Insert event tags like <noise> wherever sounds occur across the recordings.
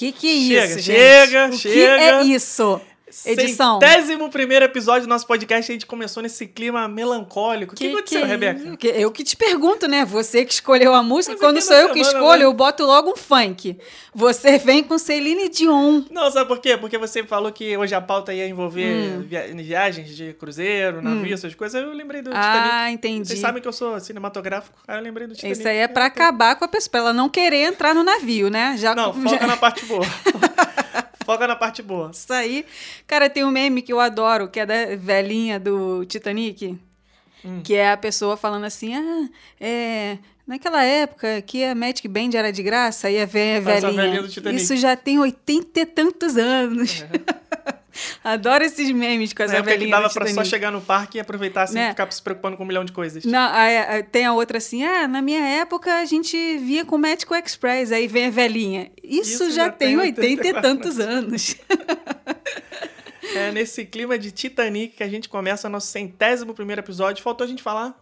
Que que é Chega, isso, gente? chega, o chega. que é isso? Edição. Centésimo primeiro episódio do nosso podcast, a gente começou nesse clima melancólico. O que, aconteceu, é Rebeca? Que- Eu que te pergunto, né? Você que escolheu a música. Mas Quando aqui sou eu que semana, escolho, né? eu boto logo um funk. Você vem com Celine Dion. Não, sabe por quê? Porque você falou que hoje a pauta ia envolver Hum. via- viagens de cruzeiro, navio, essas coisas. Eu lembrei do Titanic. Ah, entendi. Vocês sabem que eu sou cinematográfico, aí eu lembrei do Titanic. Isso aí é pra acabar com a pessoa, pra ela não querer entrar no navio, né? Já, Não, já- foca na parte boa. <laughs> foca na parte boa. Isso aí. Cara, tem um meme que eu adoro, que é da velhinha do Titanic. Hum. Que é a pessoa falando assim: ah, é. Naquela época que a Magic Band era de graça, aí a velhinha. Isso já tem oitenta e tantos anos. <laughs> Adoro esses memes com Na essa época que dava pra só chegar no parque e aproveitar sem Né? ficar se preocupando com um milhão de coisas. Não, tem a outra assim, ah, na minha época a gente via com o Médico Express, aí vem a velhinha. Isso, Isso já, já tem tem 80 e 84 tantos anos. <laughs> É nesse clima de Titanic que a gente começa nosso centésimo primeiro episódio. Faltou a gente falar.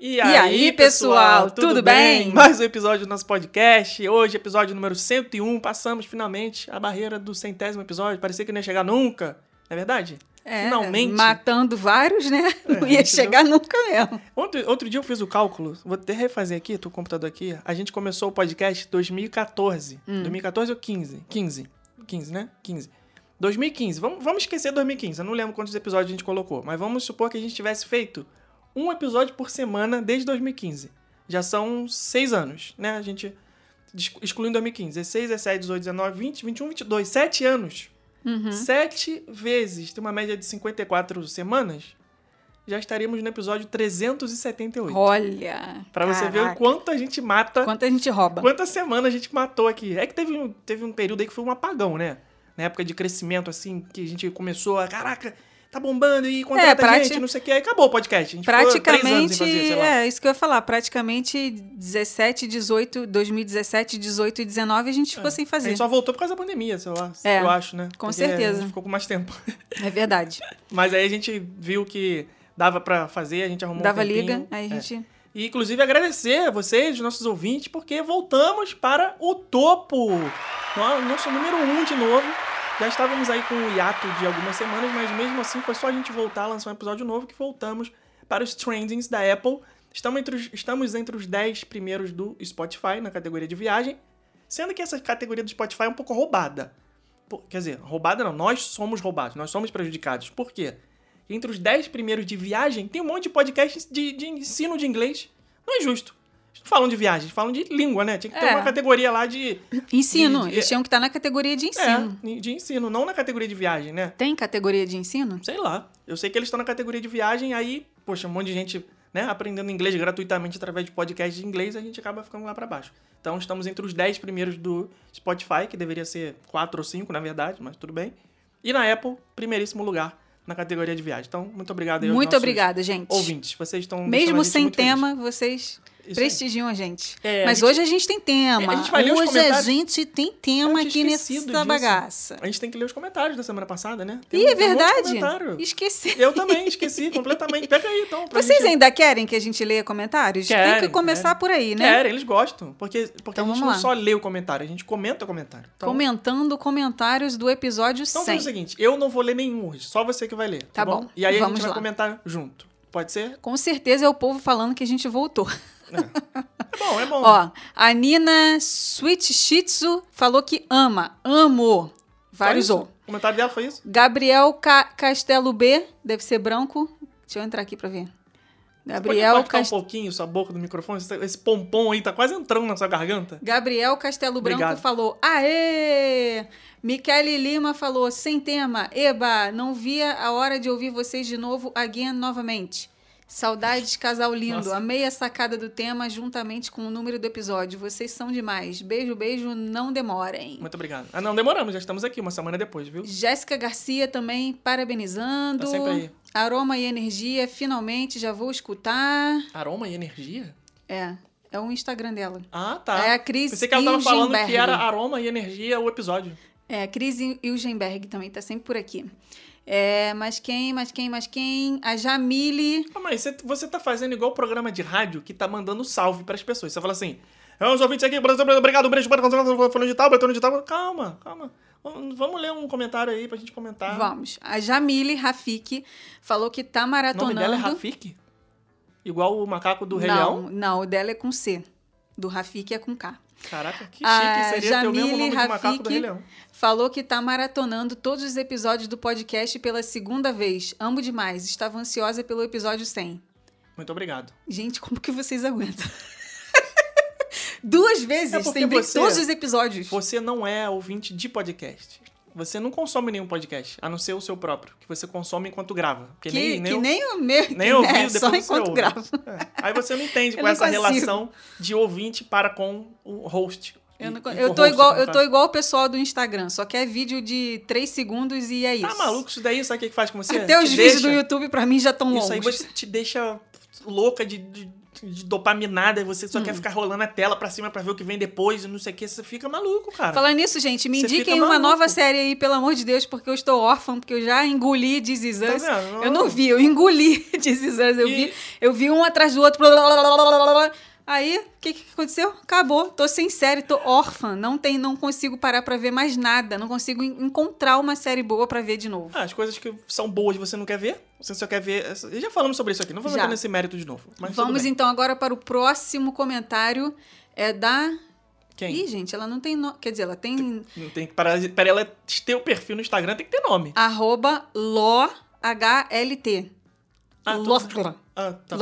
E aí, pessoal, tudo bem? Mais um episódio do nosso podcast. Hoje, episódio número 101. Passamos finalmente a barreira do centésimo episódio. Parecia que não ia chegar nunca. Não é verdade? É, Finalmente. Matando vários, né? <laughs> Não ia chegar nunca mesmo. Outro, outro dia eu fiz o cálculo. Vou até refazer aqui, tô com o computador aqui. A gente começou o podcast em 2014. Hum. 2014 ou 15? 15. 15, né? 15. 2015. Vamos, vamos esquecer 2015. Eu não lembro quantos episódios a gente colocou. Mas vamos supor que a gente tivesse feito um episódio por semana desde 2015. Já são seis anos, né? A gente excluindo 2015. 16, 17, 18, 19, 20, 21, 22. Sete anos. Uhum. Sete vezes, tem uma média de 54 semanas, já estaríamos no episódio 378. Olha. Pra você ver o caraca. quanto a gente mata, Quanto a gente rouba. quanta semana a gente matou aqui. É que teve um, teve um período aí que foi um apagão, né? Na época de crescimento, assim, que a gente começou a, caraca, tá bombando e contrata É, prati- gente, não sei o que. Aí acabou o podcast. A gente Praticamente, sem fazer, sei lá. é isso que eu ia falar. Praticamente 17, 18, 2017, 18 e 19 a gente ficou sem A fazer. gente só voltou por causa da pandemia, sei lá. É, eu acho, né? com Porque certeza. A gente ficou com mais tempo. <laughs> É verdade. Mas aí a gente viu que dava pra fazer, a gente arrumou Dava um tempinho. liga, aí a É. gente. E, inclusive, agradecer a vocês, os nossos ouvintes, porque voltamos para o topo. No- Nosso número um de novo. Já estávamos aí com um hiato de algumas semanas, mas mesmo assim foi só a gente voltar lançar um episódio novo que voltamos para os trendings da Apple. Estamos entre os, estamos entre os 10 primeiros do Spotify na categoria de viagem, sendo que essa categoria do Spotify é um pouco roubada. Pô, Quer dizer, roubada não, nós somos roubados, nós somos prejudicados. Por quê? Entre os 10 primeiros de viagem, tem um monte de podcasts de, de ensino de inglês. Não é justo. Falam de viagem, falam de língua, né? Tinha que ter É. uma categoria lá de, Ensino. de- Eles tinham que estar na categoria de ensino. é, de ensino, não na categoria de viagem, né? Tem categoria de ensino? Sei lá. Eu sei que eles estão na categoria de viagem, aí, poxa, um monte de gente, né, aprendendo inglês gratuitamente através de podcasts de inglês, a gente acaba ficando lá pra baixo. Então, estamos entre os 10 primeiros do Spotify, que deveria ser 4 ou 5, na verdade, mas tudo bem. E na Apple, primeiríssimo lugar na categoria de viagem. Então, muito obrigado aí Muito obrigada, gente. ouvintes. Vocês estão Mesmo sem tema, vocês Isso prestigiam a gente. É, a Mas gente- hoje a gente tem tema. A gente vai ler os hoje a comentários. gente tem tema aqui nessa disso. bagaça. A gente tem que ler os comentários da semana passada, né? Ih, um- é tem um verdade? comentário. Esqueci. Eu também esqueci <laughs> completamente. Pega aí, então. Vocês gente... ainda querem que a gente leia comentários? tem que Querem, começar querem. por aí, né? Querem, eles gostam. Porque, porque Então a gente não lá. só lê o comentário, a gente comenta o comentário. Então, Comentando comentários do episódio então 100. faz o seguinte, eu não vou ler nenhum hoje, só você que vai ler. Tá, Tá bom, E aí a vamos gente vai lá. comentar junto. Pode ser? Com certeza é o povo falando que a gente voltou. <laughs> É bom, é bom. Ó, a Nina Sweet Shih Tzu falou que ama. Amo. Vários ou. O comentário dela foi isso? Gabriel Ca- Castelo B, deve ser branco. Deixa eu entrar aqui pra ver. Você Gabriel, pode afastar Cas- um pouquinho sua boca do microfone? Esse, esse pompom aí tá quase entrando na sua garganta. Gabriel Castelo Branco Obrigado. falou: Aê! Michele Lima falou: sem tema. Eba, não via a hora de ouvir vocês de novo, again, novamente. Saudades, casal lindo. Nossa. Amei a sacada do tema juntamente com o número do episódio. Vocês são demais. Beijo, beijo, não demorem. Muito obrigado. Ah, não, demoramos, já estamos aqui uma semana depois, viu? Jéssica Garcia também parabenizando. Tá sempre aí. Aroma e energia, finalmente já vou escutar. Aroma e energia? É, é o Instagram dela. Ah, tá. É a Cris Pensei que ela tava falando que era aroma e energia o episódio. É, a Cris Ilgenberg também tá sempre por aqui. É, mas quem, mas quem, mas quem? A Jamile. Ah, mas você, você tá fazendo igual o programa de rádio que tá mandando salve pras pessoas. Você fala assim, é os ouvintes aqui, obrigado, um beijo, falando de tal, falando de tal. Calma, calma. Vamos ler um comentário aí pra gente comentar. Vamos. A Jamile Rafik falou que tá O nome maratonando. dela é Rafik? Igual o macaco do Rei não, Leão? não, o dela é com C. Do Rafik é com K. Caraca, que chique A seria ter o mesmo Jamile nome de macaco do Rei Leão. falou que tá maratonando todos os episódios do podcast pela segunda vez. Amo demais. Estava ansiosa pelo episódio 100. Muito obrigado. Gente, como que vocês aguentam? <laughs> Duas vezes É sem ver você- todos os episódios. Você não é ouvinte de podcast. Você não consome nenhum podcast, a não ser o seu próprio, que você consome enquanto grava. Que, nem, nem, que o- nem o meu. nem que, ouvido, né, depois só você enquanto gravo. É. Aí você não entende <laughs> com essa consigo. relação de ouvinte para com o host. Eu, não E- eu tô igual, eu tô igual o pessoal do Instagram. Só quer vídeo de 3 segundos e é isso. Tá maluco isso daí? Sabe o que que faz com você? Até os Te vídeos do deixa- YouTube, pra mim, já estão longos. Isso aí você te deixa louca de, de, de dopaminada, você Hum. só quer ficar rolando a tela pra cima pra ver o que vem depois e não sei o que, você fica maluco, cara. Falando nisso, gente, me Você indiquem uma nova série aí, pelo amor de Deus, porque eu estou órfã, porque eu já engoli This Is Tá Us. vendo? Eu não vi, eu engoli <laughs> This Is Us. Eu, E- vi, eu vi um atrás do outro. blá, blá, blá, blá, blá, blá. Aí, o que, que aconteceu? Acabou. Tô sem série, tô órfã. Não, tem, não consigo parar pra ver mais nada. Não consigo en- encontrar uma série boa pra ver de novo. Ah, as coisas que são boas você não quer ver, você só quer ver. Já falamos sobre isso aqui, não vamos Já. entrar nesse mérito de novo. Vamos então agora para o próximo comentário. É da. Quem? Ih, gente, ela não tem nome. Quer dizer, ela tem. Não tem, para, para ela ter o perfil no Instagram tem que ter nome. Arroba LOHLT. Ah, tô- Lotler. Ah, tá.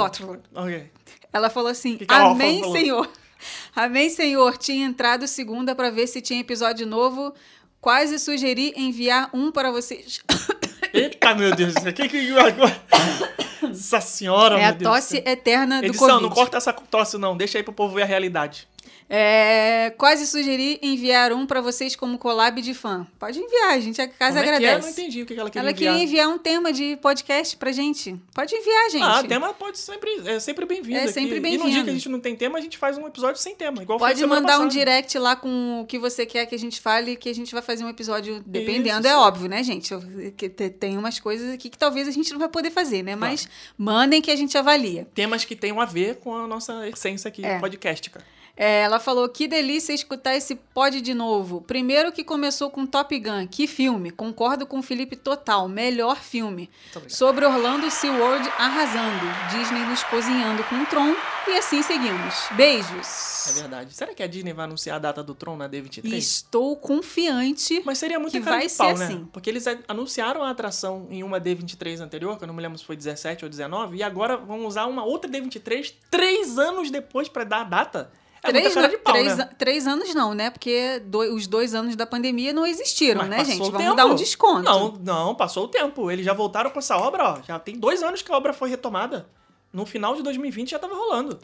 Ela falou assim: Que que Amém, falou? Senhor. <laughs> Amém, Senhor. Tinha entrado segunda para ver se tinha episódio novo. Quase sugeri enviar um para vocês. <coughs> Eita, meu Deus do céu. Que que agora? <coughs> Nossa senhora, é meu a tosse eterna do Edição, Covid. não corta essa tosse não, deixa aí pro povo ver a realidade. É, quase sugeri enviar um para vocês como collab de fã. Pode enviar, a gente a casa Como é que é? Eu não agradece. entendi o que ela queria Ela enviar. queria enviar um tema de podcast pra gente. Pode enviar, gente. Ah, tema pode sempre, é sempre bem-vindo É sempre E no dia bem-vindo. que a gente não tem tema, a gente faz um episódio sem tema, igual Pode mandar um passada. direct lá com o que você quer que a gente fale, que a gente vai fazer um episódio, dependendo, Isso, é óbvio, né, gente? Eu- que te- Tem umas coisas aqui que talvez a gente não vai poder fazer, né? Mas mandem que a gente avalia. Temas que tenham a ver com a nossa essência aqui, É. podcastica. É, ela falou: que delícia escutar esse pod de novo. Primeiro que começou com Top Gun. Que filme. Concordo com o Felipe total. Melhor filme. Sobre Orlando SeaWorld arrasando. Disney nos cozinhando com o Tron. E assim seguimos. Beijos. É verdade. Será que a Disney vai anunciar a data do Tron na D23? Estou confiante. Mas seria muito Que vai de pau, ser né? assim. Porque eles anunciaram a atração em uma D23 anterior, que eu não me lembro se foi 17 ou 19, e agora vão usar uma outra D23 três anos depois pra dar a data. É três, cara de pau, três, né? três anos não, né? Porque do- os dois anos da pandemia não existiram, Mas né, gente? Vamos tempo. dar um desconto. Não, não, passou o tempo. Eles já voltaram com essa obra, ó. Já tem dois anos que a obra foi retomada. No final de 2020 já tava rolando.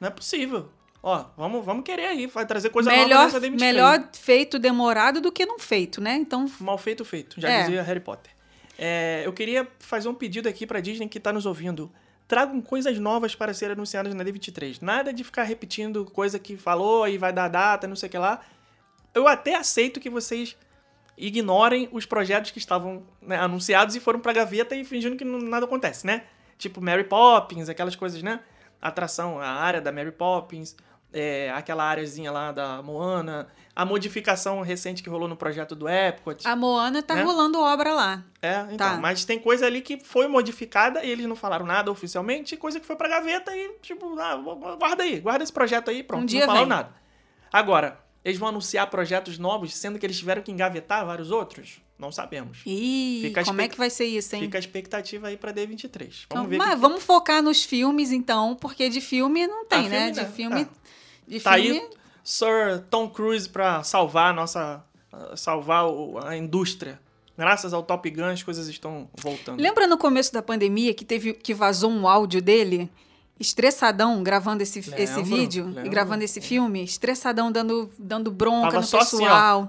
Não é possível. Ó, vamos, vamos querer aí, vai trazer coisa nova melhor, nessa D23. melhor feito demorado do que não feito, né? Então, Mal feito, feito. Já É. dizia Harry Potter. É, eu queria fazer um pedido aqui pra Disney que tá nos ouvindo. Tragam coisas novas para serem anunciadas na D23. Nada de ficar repetindo coisa que falou e vai dar data, não sei o que lá. Eu até aceito que vocês ignorem os projetos que estavam né, anunciados e foram pra gaveta e fingindo que nada acontece, né? Tipo Mary Poppins, aquelas coisas, né? Atração, a área da Mary Poppins, é, aquela áreazinha lá da Moana, a modificação recente que rolou no projeto do Epcot. a Moana tá Né? rolando obra lá. É, então. Tá. Mas tem coisa ali que foi modificada e eles não falaram nada oficialmente, coisa que foi pra gaveta e, tipo, ah, guarda aí, guarda esse projeto aí, pronto. Um dia não falaram vem. nada. Agora, eles vão anunciar projetos novos, sendo que eles tiveram que engavetar vários outros? Não sabemos. Ih, Fica como é expect- que vai ser isso, hein? Fica a expectativa aí pra D23. Então, Vamos ver. mas que- vamos focar nos filmes, então, porque de filme não tem, Ah, né? filme De filme. Ah. De Tá filme. aí Sir Tom Cruise pra salvar a nossa. salvar a indústria. Graças ao Top Gun, as coisas estão voltando. Lembra no começo da pandemia que teve que vazou um áudio dele? Estressadão, gravando esse, esse Lembro, vídeo e lembro. gravando esse filme, estressadão, dando, dando bronca Tava no assim, pessoal.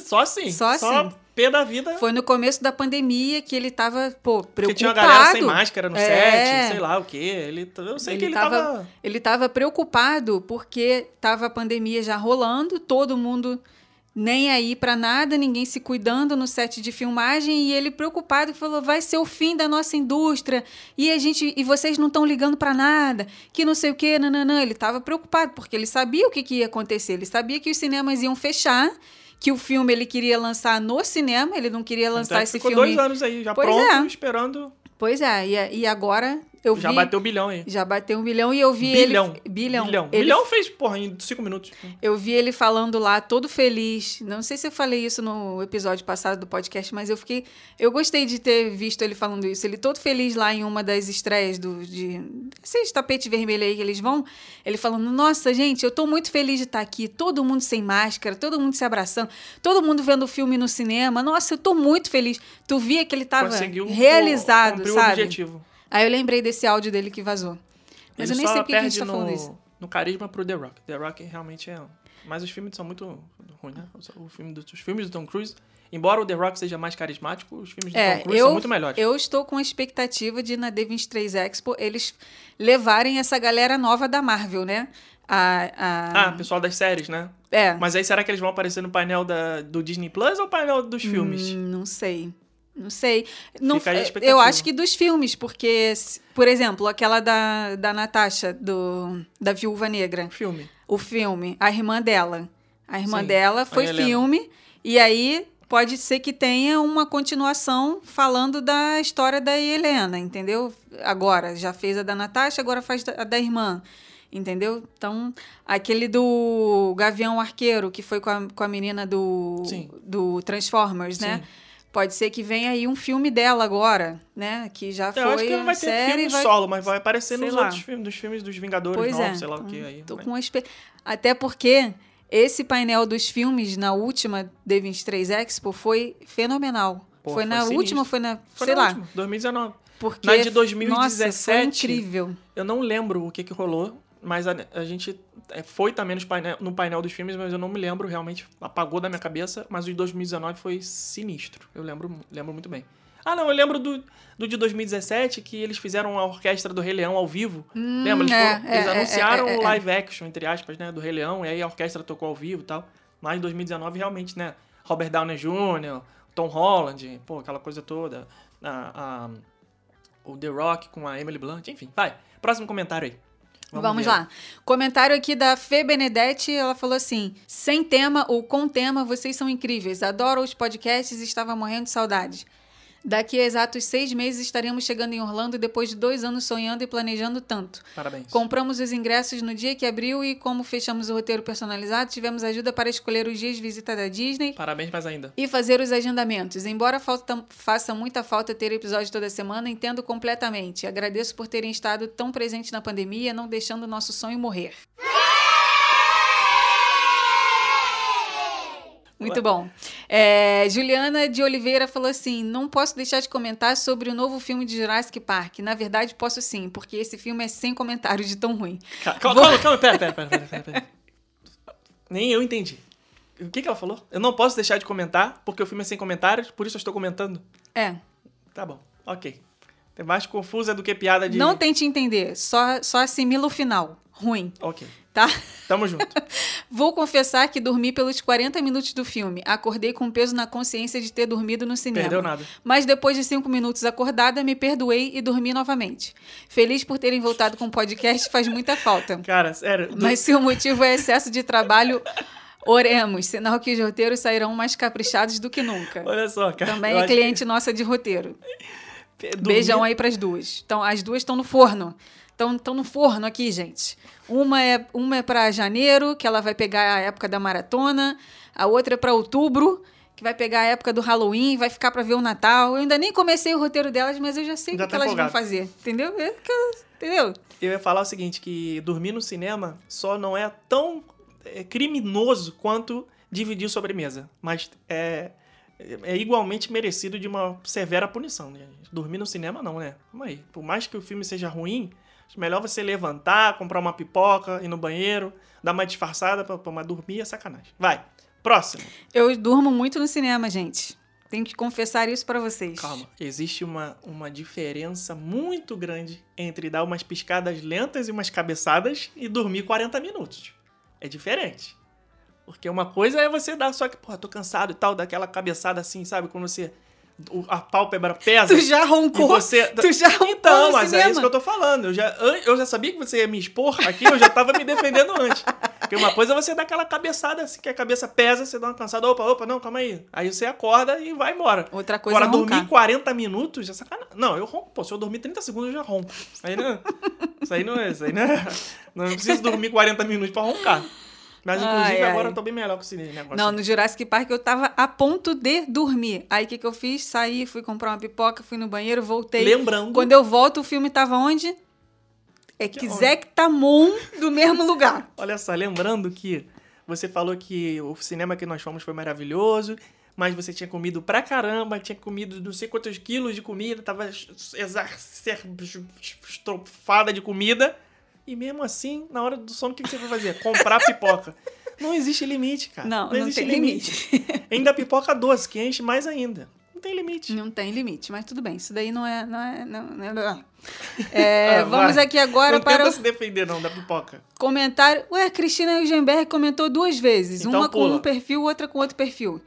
Só assim. Só assim. pé da vida. Foi no começo da pandemia que ele tava, pô, preocupado. Porque tinha uma galera sem máscara no É. set, sei lá o quê. Ele, eu sei que ele tava... Ele tava preocupado porque tava a pandemia já rolando, todo mundo nem aí pra nada, ninguém se cuidando no set de filmagem e ele preocupado falou: "Vai ser o fim da nossa indústria e a gente e vocês não estão ligando pra nada, que não sei o quê, nananã". Ele estava preocupado porque ele sabia o que, que ia acontecer, ele sabia que os cinemas iam fechar, que o filme ele queria lançar no cinema, ele não queria lançar Então, esse ficou filme. dois anos aí, já Pois pronto, é. esperando. Pois é, e, e agora eu Já vi bateu o bilhão aí. já bateu um bilhão e eu vi Bilhão. ele bilhão. Bilhão. Ele Bilhão fez, porra, em cinco minutos. Eu vi ele falando lá, todo feliz. Não sei se eu falei isso no episódio passado do podcast, mas eu fiquei. Eu gostei de ter visto ele falando isso. Ele todo feliz lá em uma das estreias do, de. Esses tapete vermelho aí que eles vão. Ele falando: Nossa, gente, eu tô muito feliz de estar aqui. Todo mundo sem máscara, todo mundo se abraçando, todo mundo vendo o filme no cinema. Nossa, eu tô muito feliz. Tu via que ele tava Conseguiu realizado, o sabe? objetivo. Aí eu lembrei desse áudio dele que vazou. Mas Ele eu nem sei por que a gente tá falando no, isso. no carisma pro The Rock. The Rock realmente é. Mas os filmes são muito ruins, né? Os, o filme do- os filmes do Tom Cruise, embora o The Rock seja mais carismático, os filmes do É, Tom Cruise eu, são muito melhores. eu estou com a expectativa de na D23 Expo eles levarem essa galera nova da Marvel, né? A, a- Ah, pessoal das séries, né? é. Mas aí será que eles vão aparecer no painel da, do Disney Plus ou painel dos filmes? Hum, não sei. Não sei. Não, Fica aí a eu acho que dos filmes, porque, por exemplo, aquela da, da Natasha, do, da Viúva Negra, Filme. o filme, a irmã dela. A irmã Sim, dela foi Helena. filme, e aí pode ser que tenha uma continuação falando da história da Helena, entendeu? Agora, já fez a da Natasha, agora faz a da irmã. Entendeu? Então, aquele do Gavião Arqueiro, que foi com a, com a menina do, Sim. do Transformers, né? Sim. Pode ser que venha aí um filme dela agora, né? Que já foi Eu acho que não vai ter série, filme vai... solo, mas vai aparecer sei nos lá. outros filmes, dos filmes dos Vingadores Pois novos, é. sei lá o então, que aí. Tô Mas- com uma espe- Até porque esse painel dos filmes na última D23 Expo foi fenomenal. Pô, foi foi na sinistro. última, foi na, Foi sei na lá. última, 2019. Porque Na de Nossa, foi 2017, incrível. Eu não lembro o que, que rolou, mas a, a gente é, foi também nos painel- no painel dos filmes, mas eu não me lembro, realmente apagou da minha cabeça. Mas o de 2019 foi sinistro. Eu lembro, lembro muito bem. Ah, não, eu lembro do, do de 2017 que eles fizeram a orquestra do Rei Leão ao vivo. Lembra? Eles, é, foram- é, eles é, anunciaram é, é, o live action, entre aspas, né, do Rei Leão, e aí a orquestra tocou ao vivo e tal. Mas em 2019, realmente, né? Robert Downey Jr., Tom Holland, pô, aquela coisa toda. A, a- o The Rock com a Emily Blunt, enfim, vai. Próximo comentário aí. Vamos, ver. lá. Comentário aqui da Fê Benedetti, ela falou assim: sem tema ou com tema, vocês são incríveis. Adoro os podcasts e estava morrendo de saudade. Daqui a exatos seis meses estaremos chegando em Orlando depois de dois anos sonhando e planejando tanto. Parabéns. Compramos os ingressos no dia que abriu e, como fechamos o roteiro personalizado, tivemos ajuda para escolher os dias de visita da Disney Parabéns mais ainda. e fazer os agendamentos. Embora falta- faça muita falta ter episódio toda semana, entendo completamente. Agradeço por terem estado tão presentes na pandemia, não deixando o nosso sonho morrer. Muito bom. É, Juliana de Oliveira falou assim: não posso deixar de comentar sobre o novo filme de Jurassic Park. Na verdade, posso sim, porque esse filme é sem comentário de tão ruim. Calma, calma, calma, pera, pera, pera, pera, pera, pera. Nem eu entendi. O que, que ela falou? Eu não posso deixar de comentar, porque o filme é sem comentários, por isso eu estou comentando. É, Tá bom, ok. É mais confusa do que piada de. não tente entender, só, só assimila o final. Ruim, Ok, tá? tamo junto. <laughs> Vou confessar que dormi pelos 40 minutos do filme. Acordei com peso na consciência de ter dormido no cinema. Perdeu nada. Mas depois de cinco minutos acordada, me perdoei e dormi novamente. Feliz por terem voltado com o podcast, faz muita falta. Cara, sério. do- Mas se o motivo é excesso de trabalho, oremos. Sinal que os roteiros sairão mais caprichados do que nunca. Olha só, cara. Também é acho que- cliente nossa de roteiro. Dormir- Beijão aí pras duas. Então, as duas estão no forno. Estão no forno aqui, gente. Uma é, uma é para janeiro, que ela vai pegar a época da maratona. A outra é para outubro, que vai pegar a época do Halloween, vai ficar para ver o Natal. Eu ainda nem comecei o roteiro delas, mas eu já sei o que, tá que elas vão fazer. Entendeu? É eu- entendeu? Eu ia falar o seguinte, que dormir no cinema só não é tão é, criminoso quanto dividir sobremesa. Mas é, é igualmente merecido de uma severa punição. Né? Dormir no cinema não, né? Vamos aí. Por mais que o filme seja ruim, melhor você levantar, comprar uma pipoca, ir no banheiro, dar uma disfarçada, pra, pra- mas dormir é sacanagem. Vai, próximo. Eu durmo muito no cinema, gente. Tenho que confessar isso para vocês. Calma. Existe uma, uma diferença muito grande entre dar umas piscadas lentas e umas cabeçadas e dormir 40 minutos. É diferente. Porque uma coisa é você dar só que, porra, tô cansado e tal, daquela cabeçada assim, sabe? Quando você. A pálpebra pesa. Tu já roncou. Você... Tu já roncou Então, mas é cinema. isso que eu tô falando. Eu já, eu já sabia que você ia me expor aqui, eu já tava me defendendo antes. Porque uma coisa é você dar aquela cabeçada, assim, que a cabeça pesa, você dá uma cansada, opa, opa, não, calma aí. Aí você acorda e vai embora. Outra coisa Agora, é roncar. dormir 40 minutos, é sacanagem. Não, eu ronco, pô, se eu dormir 30 segundos, eu já ronco. Isso aí não, isso aí não é, isso aí não é. Não preciso dormir 40 minutos pra roncar. Mas, inclusive, Ai, ai. agora eu tô bem melhor com esse negócio. Não, no Jurassic Park eu tava a ponto de dormir. Aí o que, que eu fiz? Saí, fui comprar uma pipoca, fui no banheiro, voltei. Lembrando, Quando eu volto, o filme tava onde? É Que do mesmo <laughs> lugar. olha só, lembrando que você falou que o cinema que nós fomos foi maravilhoso, mas você tinha comido pra caramba, tinha comido não sei quantos quilos de comida, tava exar- estrofada de comida, e mesmo assim, na hora do sono, o que você foi fazer? Comprar pipoca. Não existe limite, cara. Não, não, existe tem limite. <laughs> Ainda pipoca doce, que enche mais ainda. Não tem limite. Não tem limite, mas tudo bem. Isso daí não é. Não é, não, não é- <laughs> É, Ah, vamos vai. aqui agora não para tenta o se defender, não, da pipoca. comentário. Ué, a Cristina Eugenberg comentou duas vezes. Então uma com pula. um perfil, outra com outro perfil.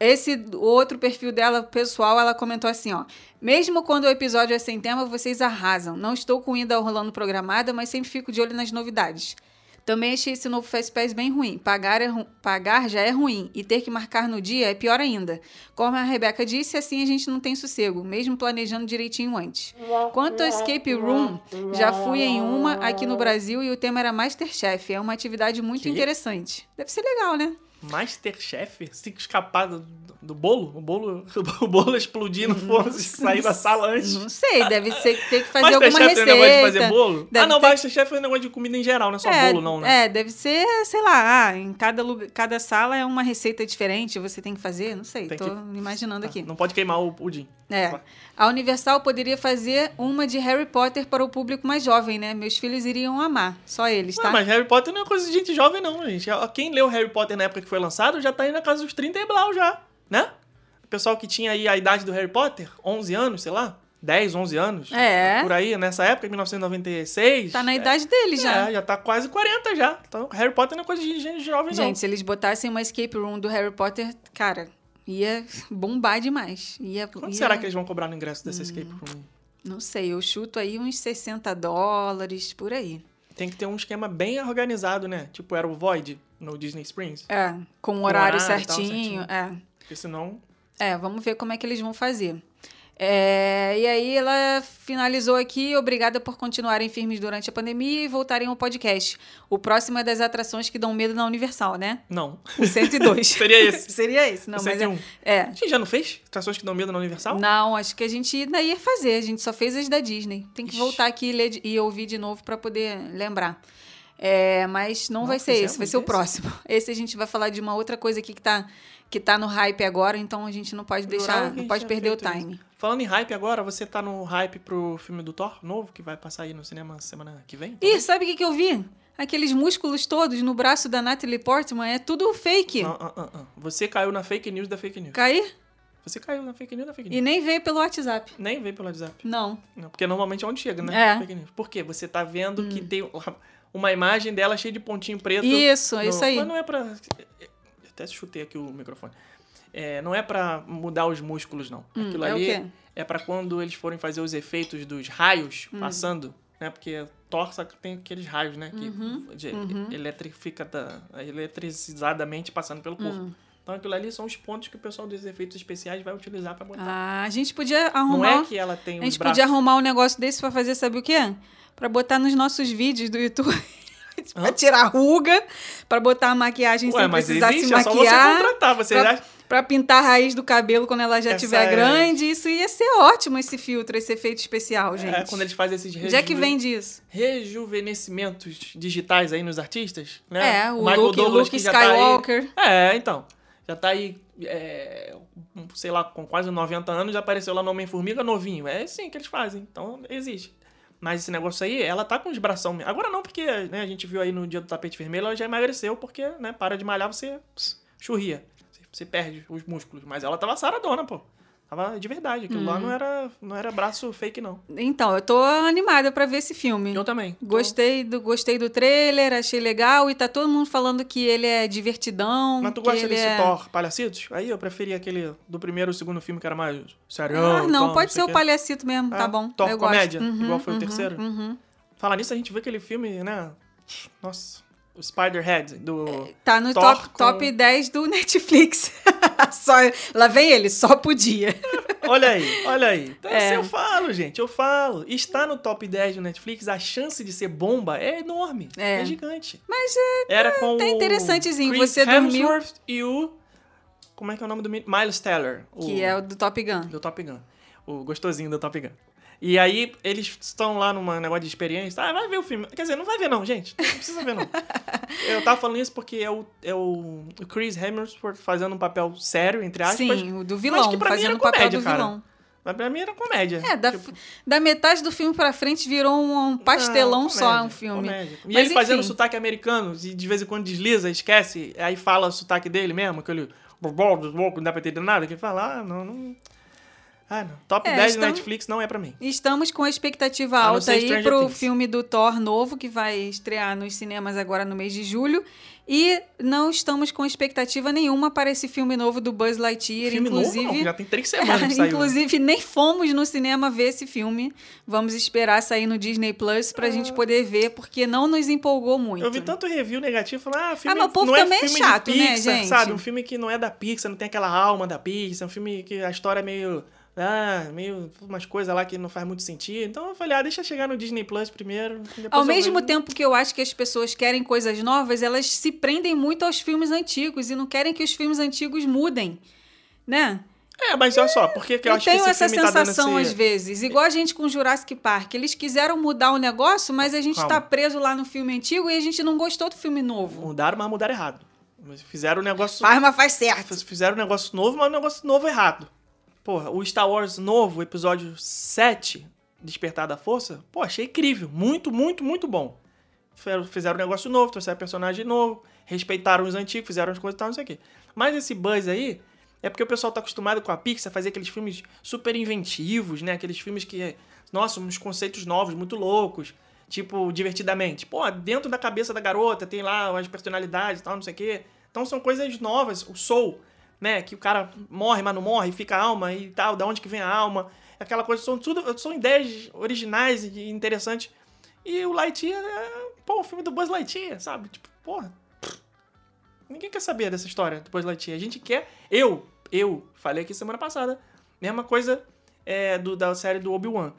Esse outro perfil dela, pessoal, ela comentou assim, ó. Mesmo quando o episódio é sem tema, vocês arrasam. Não estou com ida rolando programada, mas sempre fico de olho nas novidades. Também achei esse novo Fastpass bem ruim. Pagar, é ru- pagar já é ruim e ter que marcar no dia é pior ainda. Como a Rebeca disse, assim a gente não tem sossego, mesmo planejando direitinho antes. Quanto ao Escape Room, já fui em uma aqui no Brasil e o tema era Masterchef. É uma atividade muito Que? interessante. Deve ser legal, né? Masterchef? Tem que escapar do, do bolo? O bolo, <laughs> o bolo explodir no forno e sair da sala antes? Não sei, deve ser ter que fazer alguma Masterchef receita. é negócio de fazer bolo? Deve ah, não, ter- Masterchef é negócio de comida em geral, não é só é, bolo, não, né? É, deve ser, sei lá, ah, em cada, lugar, cada sala é uma receita diferente, você tem que fazer, não sei, Tem tô que- imaginando Ah, aqui. Não pode queimar o pudim. É. A Universal poderia fazer uma de Harry Potter para o público mais jovem, né? Meus filhos iriam amar, só eles, Ah, tá? mas Harry Potter não é coisa de gente jovem, não, gente. Quem leu Harry Potter na época que foi lançado já tá aí na casa dos 30 e blau já, né? O pessoal que tinha aí a idade do Harry Potter, 11 anos, sei lá, 10, 11 anos. É. Por aí, nessa época, em 1996. Tá na é, idade deles já. É, já tá quase 40 já. Então, Harry Potter não é coisa de gente jovem, não. Gente, se eles botassem uma escape room do Harry Potter, cara, ia bombar demais. Ia, Quanto ia- será que eles vão cobrar no ingresso Hum. desse escape room? Não sei, eu chuto aí uns 60 dólares, por aí. Tem que ter um esquema bem organizado, né? Tipo, era o Void no Disney Springs. É, com o horário, horário e tal, certinho. É. Porque senão. É, vamos ver como é que eles vão fazer. É, e aí ela finalizou aqui, obrigada por continuarem firmes durante a pandemia e voltarem ao podcast. O próximo é das atrações que dão medo na Universal, né? Não. O 102. <laughs> Seria esse. Seria esse, não, O mas 101. é, é. A gente já não fez? Atrações que dão medo na Universal? Não, acho que a gente ainda ia fazer, a gente só fez as da Disney. Tem que Ixi. voltar aqui e, ler e ouvir de novo para poder lembrar. É, mas não, Não vai ser esse, vai ser o esse? próximo. <laughs> Esse a gente vai falar de uma outra coisa aqui que tá, que tá no hype agora, então a gente não pode deixar, não pode perder o feito isso. time. Falando em hype agora, você tá no hype pro filme do Thor novo, que vai passar aí no cinema semana que vem? Ih, sabe o que, que eu vi? Aqueles músculos todos no braço da Natalie Portman é tudo fake. Não, ah, ah, ah. Você caiu na fake news da fake news. Cair Você caiu na fake news da fake news. e nem veio pelo WhatsApp. Nem veio pelo WhatsApp. Não. Não, porque normalmente é onde chega, né? É. Hum. Fake news. Por quê? Você tá vendo que tem uma imagem dela cheia de pontinho preto. Isso, é no- isso aí. Mas não é pra. Até chutei aqui o microfone. É, não é pra mudar os músculos, não. Hum, Aquilo é ali quê? é pra quando eles forem fazer os efeitos dos raios Hum. passando, né? Porque torça tem aqueles raios, né? Que Uhum, de- eletrifica da, eletrizadamente passando pelo corpo. Hum. Então aquilo ali são os pontos que o pessoal dos efeitos especiais vai utilizar pra botar. Ah, a gente podia não arrumar. é que ela tem A gente braços. podia arrumar um negócio desse pra fazer, sabe o quê? Pra botar nos nossos vídeos do YouTube. <laughs> pra tirar ruga, pra botar a maquiagem Ué, sem mas precisar existe, se é só você maquiar. contratar. Você pra- já... Pra pintar a raiz do cabelo quando ela já estiver é- grande. Isso ia ser ótimo, esse filtro, esse efeito especial, gente. É, quando eles fazem esses Onde é que vem disso? rejuvenescimentos digitais aí nos artistas, né? É, o Michael Luke, Douglas, Luke já tá Skywalker. É, então. Já tá aí, é, sei lá, com quase 90 anos, já apareceu lá no Homem-Formiga novinho. É assim que eles fazem. Então, existe. Mas esse negócio aí, ela tá com os bração. Agora não, porque né, a gente viu aí no dia do tapete vermelho, ela já emagreceu, porque, né, para de malhar, você pss, churria. Você, você perde os músculos. Mas ela tava saradona, pô. Tava de verdade. Aquilo Hum. lá não era, não era braço fake, não. Então, eu tô animada pra ver esse filme. Eu também. Tô- Gostei do, gostei do trailer, achei legal e tá todo mundo falando que ele é divertidão. Mas tu que gosta desse é... Thor palhacitos? Aí eu preferia aquele do primeiro e segundo filme que era mais sério. Ah, não, pode ser o palhacito mesmo, Ah, tá bom. Thor eu comédia, Uhum, igual foi o uhum, terceiro? uhum. Falar nisso, a gente vê aquele filme, né? Nossa, o Spider-Head, do... Tá no Thor top, com- top 10 do <laughs> Netflix. <laughs> só, lá vem ele, só podia. <laughs> Olha aí, olha aí. Então, É. assim, eu falo, gente, eu falo. Está no top 10 do Netflix, a chance de ser bomba é enorme. É, É. gigante. Mas Era com tá o interessantezinho, Chris você dormiu- Hemsworth e o... Como é que é o nome do... Miles Teller. o- que é o do Top Gun. Do Top Gun. O gostosinho do Top Gun. E aí, eles estão lá num negócio de experiência. Ah, vai ver o filme. Quer dizer, não vai ver não, gente. Não precisa ver não. <laughs> Eu tava falando isso porque é o, é o Chris Hemsworth fazendo um papel sério, entre aspas. Sim, o do vilão, que pra mim fazendo era o papel comédia, do cara. vilão. Mas pra mim era comédia. É, da, Tipo, da metade do filme pra frente virou um, pastelão ah, só comédia, um filme. comédia. E Mas, ele fazendo enfim. sotaque americano, e de vez em quando desliza, esquece, aí fala o sotaque dele mesmo, aquele. Não dá pra entender nada, que fala, ah, não, não. Ah, não. Top É, 10 do estamos- Netflix não é pra mim. Estamos com a expectativa alta aí Stranger pro Things. filme do Thor novo, que vai estrear nos cinemas agora no mês de julho. E não estamos com expectativa nenhuma para esse filme novo do Buzz Lightyear. Filme inclusive, novo, não, já tem três semanas que <laughs> saiu. né? inclusive, nem fomos no cinema ver esse filme. Vamos esperar sair no Disney Plus pra gente poder ver, porque não nos empolgou muito. Ah. Eu vi tanto review negativo falando, ah, filme mas o povo não é também é filme chato, de né, Pixar, gente? sabe? Um filme que não é da Pixar, não tem aquela alma da Pixar, um filme que a história é meio... Ah, meio umas coisas lá que não faz muito sentido. Então eu falei, ah, deixa chegar no Disney Plus primeiro. Ao mesmo vejo. tempo que eu acho que as pessoas querem coisas novas, elas se prendem muito aos filmes antigos e não querem que os filmes antigos mudem, né? É, mas olha só, por que eu, Eu, acho que esse essa filme tá dando sensação esse... às vezes, igual a gente com Jurassic Park. Eles quiseram mudar o negócio, mas a gente Calma. tá preso lá no filme antigo e a gente não gostou do filme novo. Mudaram, mas mudaram errado. Mas Fizeram um negócio... Faz, mas faz certo. Fizeram um negócio novo, mas um negócio novo errado. Porra, o Star Wars novo, episódio 7, Despertar da Força, pô, achei incrível. Muito, muito, muito bom. Fizeram- um negócio novo, trouxeram personagem novo, respeitaram os antigos, fizeram as coisas e tal, não sei o quê. Mas esse buzz aí é porque o pessoal tá acostumado com a Pixar fazer aqueles filmes super inventivos, né? Aqueles filmes que, nossa, uns conceitos novos, muito loucos. Tipo, divertidamente. Pô, dentro da cabeça da garota tem lá as personalidades e tal, não sei o quê. Então são coisas novas. O Soul, né? Que o cara morre, mas não morre, fica alma e tal, da onde que vem a alma. Aquela coisa, são tudo, são ideias originais e interessantes. E o Lightyear é, pô, o filme do Buzz Lightyear, sabe? Tipo, porra. Ninguém quer saber dessa história do Buzz Lightyear. A gente quer. Eu, eu falei aqui semana passada. Mesma coisa é, do, da série do Obi-Wan.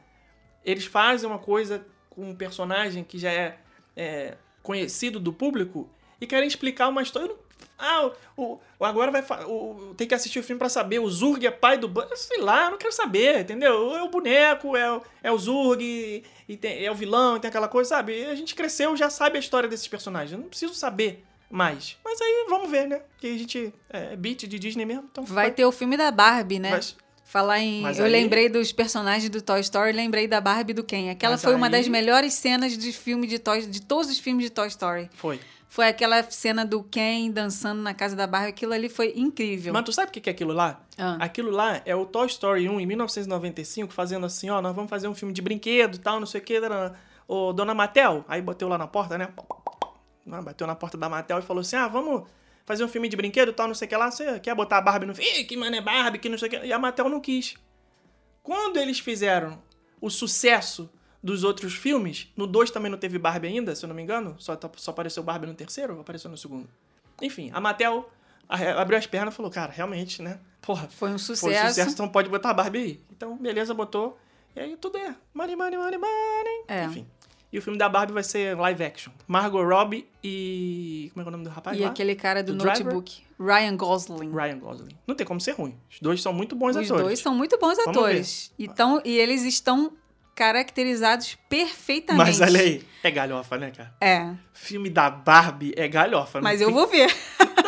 Eles fazem uma coisa com um personagem que já é, é, conhecido do público e querem explicar uma história. Eu não- Ah, o, o- agora vai. O, tem que assistir o filme pra saber. O Zurg é pai do Buzz. Sei lá, eu não quero saber, entendeu? É o boneco, é, o- é o Zurg, tem- é o vilão, tem aquela coisa, sabe? A gente cresceu, já sabe a história desses personagens. Eu não preciso saber mais. Mas aí vamos ver, né? Que a gente é beat de Disney mesmo. Então Vai ter o filme da Barbie, né? Mas- Falar em. Mas eu aí- lembrei dos personagens do Toy Story, lembrei da Barbie do Ken. Aquela Mas foi uma aí- das melhores cenas de filme de Toy, de todos os filmes de Toy Story. Foi. Foi aquela cena do Ken dançando na casa da Barbie. Aquilo ali foi incrível. Mas tu sabe o que é aquilo lá? Ah. Aquilo lá é o Toy Story 1, em 1995, fazendo assim, ó, nós vamos fazer um filme de brinquedo e tal, não sei o que, dona, ô, dona Matel. Aí bateu lá na porta, né? Bateu na porta da Matel e falou assim, ah, vamos fazer um filme de brinquedo e tal, não sei o que lá. Você quer botar a Barbie no filme? Que mano é Barbie, que não sei o que. E a Matel não quis. Quando eles fizeram o sucesso dos outros filmes, no 2 também não teve Barbie ainda, se eu não me engano, só, tá- só apareceu Barbie no terceiro ou apareceu no segundo? Enfim, a Mattel abriu as pernas e falou, cara, realmente, né? Porra, Foi um foi sucesso. um sucesso, então pode botar a Barbie aí. Então, beleza, botou. E aí tudo é money, money, money, money. É. Enfim. E o filme da Barbie vai ser live action. Margot Robbie e... Como é é o nome do rapaz E lá? aquele cara do, Do Driver? notebook, Ryan Gosling. Ryan Gosling. Não tem como ser ruim. Os dois são muito bons Os atores. dois são muito bons Vamos atores. Então, e eles estão caracterizados perfeitamente. Mas olha aí, é galhofa, né, cara? É, Filme da Barbie é galhofa. mas tem- eu vou ver.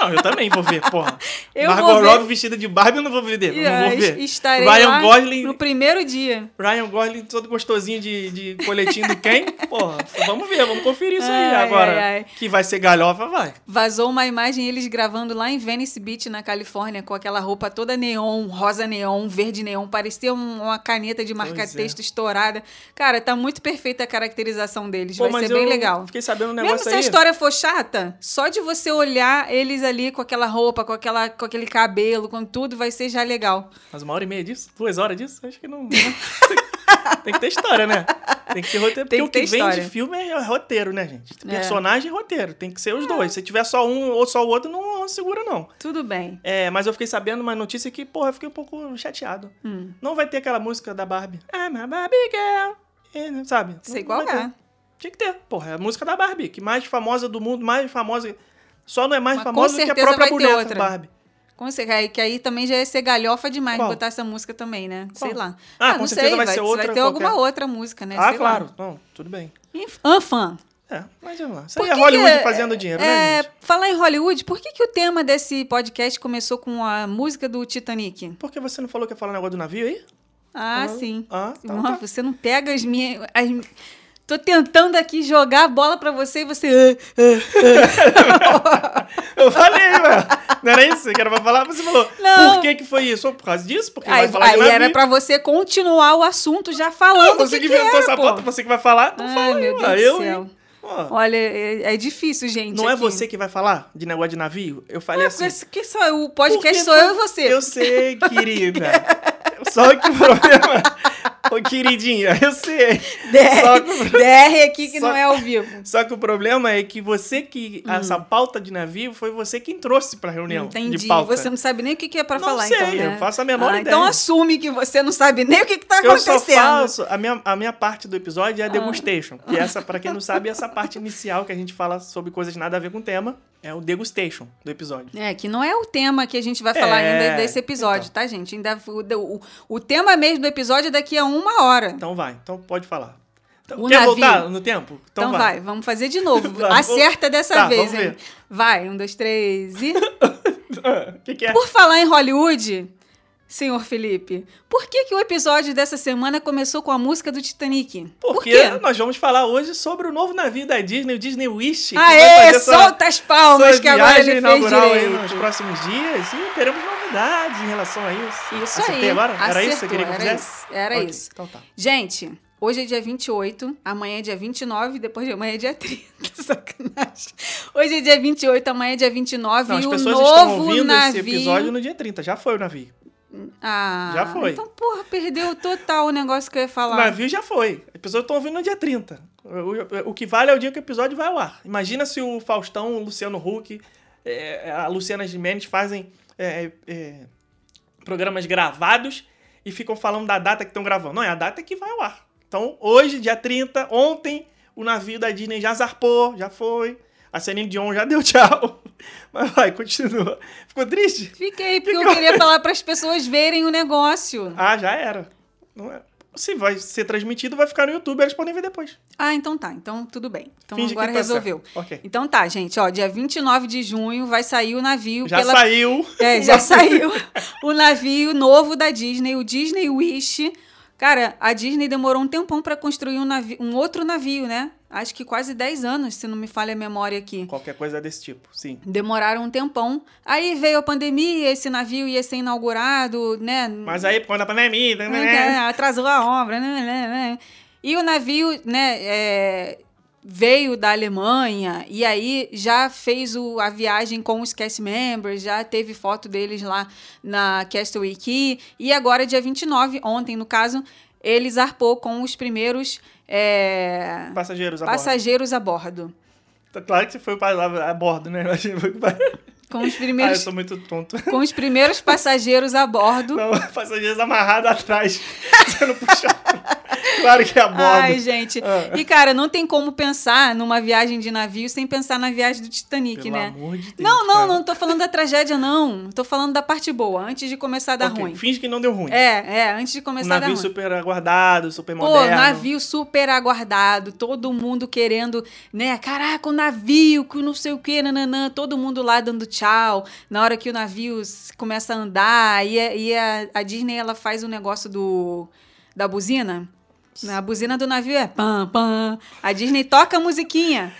Não, eu também vou ver, porra. <laughs> Eu Margot vou ver. Robbie vestida de Barbie eu não vou ver. E, não vou ver. Estarei Ryan Gosling, no primeiro dia. Ryan Gosling todo gostosinho de, de coletinho do Ken. <laughs> Porra, vamos ver, vamos conferir isso aí. Ai, Agora, ai, ai. que vai ser galhofa, vai. Vazou uma imagem eles gravando lá em Venice Beach, na Califórnia, com aquela roupa toda neon, rosa neon, verde neon, parecia um- uma caneta de marca-texto estourada. Cara, tá muito perfeita a caracterização deles, Pô, vai ser bem eu legal. Fiquei sabendo um Mesmo negócio se a aí. história for chata, só de você olhar eles ali com aquela roupa, com, aquela, com aquele cabelo, com tudo, vai ser já legal. Mas uma hora e meia disso? Duas horas disso? Acho que não. Tem que ter história, né? Tem que ter roteiro. Tem Porque que o que vem história. de filme é roteiro, né, gente? É. Personagem e roteiro. Tem que ser os dois. Se tiver só um ou só o outro, não, não segura, não. Tudo bem. É, mas eu fiquei sabendo uma notícia que, porra, eu fiquei um pouco chateado. Hum. Não vai ter aquela música da Barbie. I'm a Barbie girl. E, Sabe? Sei qual é. Tinha que ter. Porra, é a música da Barbie, que mais famosa do mundo, mais famosa. Só não é mais Mas famosa do que a própria vai boneca outra. Barbie. Com certeza, que aí também já ia ser galhofa demais Qual? botar essa música também, né? Qual? Sei lá. Ah, com não certeza sei, vai ser outra Vai ter qualquer. alguma outra música, né? ah, Sei lá. claro. Não, tudo bem. Anfã. É, mas vamos lá. Isso aí é Hollywood que- fazendo dinheiro, é, né, gente? Falar em Hollywood, por que, que o tema desse podcast começou com a música do Titanic? Por que você não falou que ia falar negócio do navio aí? Ah, Ah, sim. ah, então Nossa, tá. Você não pega as minhas. as- Tô tentando aqui jogar a bola pra você e você. ah, Eu falei, mano. Não era isso que era pra falar? Você falou, Não. por que que foi isso? Por causa disso? Porque Aí, vai falar aí era pra você continuar o assunto já falando. Você o que que, inventou essa pauta, você que vai falar? Ai, fala meu mano. Deus do Eu, céu. Pô, Olha, é, é difícil, gente. Não é aqui. você que vai falar de negócio de navio? Eu falei Ah, assim... que só, o podcast sou foi- eu e você. Eu sei, querida. <laughs> Só que o problema... Ô, queridinha, eu sei. Só que DR, DR aqui que Só- não é ao vivo. Só que o problema é que você que. Essa pauta de navio foi você quem trouxe pra reunião. Hum. Entendi. De pauta. Você não sabe nem o que, que é pra Não falar, sei, então, né? eu faço a menor Ah, ideia. Então assume que você não sabe nem o que, que tá Eu só acontecendo. faço. A minha, a minha parte do episódio Ah. é a degustation. Que essa, pra quem não <laughs> sabe, é essa parte inicial que a gente fala sobre coisas nada a ver com o tema. É o degustation do episódio. É, que não é o tema que a gente vai falar É, ainda desse episódio, então. tá, gente? Ainda, o, o, o tema mesmo do episódio é daqui a uma hora. Então vai, então pode falar. Então, O quer navio. voltar no tempo? Então, vai. vamos fazer de novo. <laughs> Vai, Acerta dessa Tá, vez, hein? Vai, um, dois, três e. <laughs> O que, que é? Por falar em Hollywood, senhor Felipe, por que, que o episódio dessa semana começou com a música do Titanic? por Porque quê? nós vamos falar hoje sobre o novo navio da Disney, o Disney Wish. vai Aê, fazer sua- solta as palmas que agora ele fez aí nos direito. próximos dias e teremos novidades em relação a isso. Isso Acertei aí. agora? Era acertou, isso que você queria que eu era fizesse? isso, Era Ok, isso. Então tá. Gente, hoje é dia 28, amanhã é dia 29, depois de amanhã é dia 30. <laughs> Sacanagem. Hoje é dia 28, amanhã é dia 29 Não, e as o pessoas estão ouvindo navio... esse episódio no dia 30. Já foi o navio. Ah, Já foi. Então, porra, perdeu total o negócio que eu ia O falar. navio já foi. As pessoas estão ouvindo no dia 30. O, o- o que vale é o dia que o episódio vai ao ar. Imagina se o Faustão, o Luciano Huck, é, a Luciana Gimenez fazem é, é, programas gravados e ficam falando da data que estão gravando. Não, é a data que vai ao ar. Então, hoje, dia 30, ontem, o navio da Disney já zarpou, já foi. A Celine Dion já deu <laughs> tchau. Mas vai, continua. Ficou triste? Fiquei, porque eu queria falar para as pessoas verem o negócio. Ah, já era. Não é. Se vai ser transmitido, vai ficar no YouTube, eles podem ver depois. Ah, então tá. Então tudo bem. Então Finge agora tá resolveu. certo. Ok. Então tá, gente, ó, dia 29 de junho vai sair o navio Já pela saiu. É, <laughs> já saiu o navio novo da Disney, o Disney Wish. Cara, a Disney demorou um tempão para construir um, navio, um outro navio, né? Acho que quase 10 anos, se não me falha a memória aqui. Qualquer coisa desse tipo, sim. Demoraram um tempão. Aí veio a pandemia, esse navio ia ser inaugurado, né? Mas aí, por conta da pandemia, Não né? quer, atrasou a obra, né, né, né. E o navio, né, é, veio da Alemanha e aí já fez o, a viagem com os cast members, já teve foto deles lá na Castaway Key e agora dia 29, ontem no caso, ele zarpou com os primeiros é, Passageiros a bordo. passageiros a bordo. Tá Claro que você foi para a bordo, né? <laughs> Com os Ah, eu primeiros, sou muito tonto. com os primeiros passageiros a bordo. <laughs> Não, passageiros amarrados atrás. <laughs> Você não puxa. <laughs> claro que abordo. Ai, gente. Ah. E, cara, não tem como pensar numa viagem de navio sem pensar na viagem do Titanic, Pelo né? amor de Deus, Não, não, cara. não tô falando da tragédia, não. Tô falando da parte boa, antes de começar a dar Ok, ruim. Finge que não deu ruim. É, é, antes de um começar a dar navio ruim. super aguardado, super Pô, moderno. navio super aguardado, todo mundo querendo, né? Caraca, o navio, que não sei o que, nananã, todo mundo lá dando tchau. Na hora que o navio começa a andar, e, a- e a, a Disney ela faz o negócio do da buzina. A buzina do navio é pam, pam. A Disney toca a musiquinha.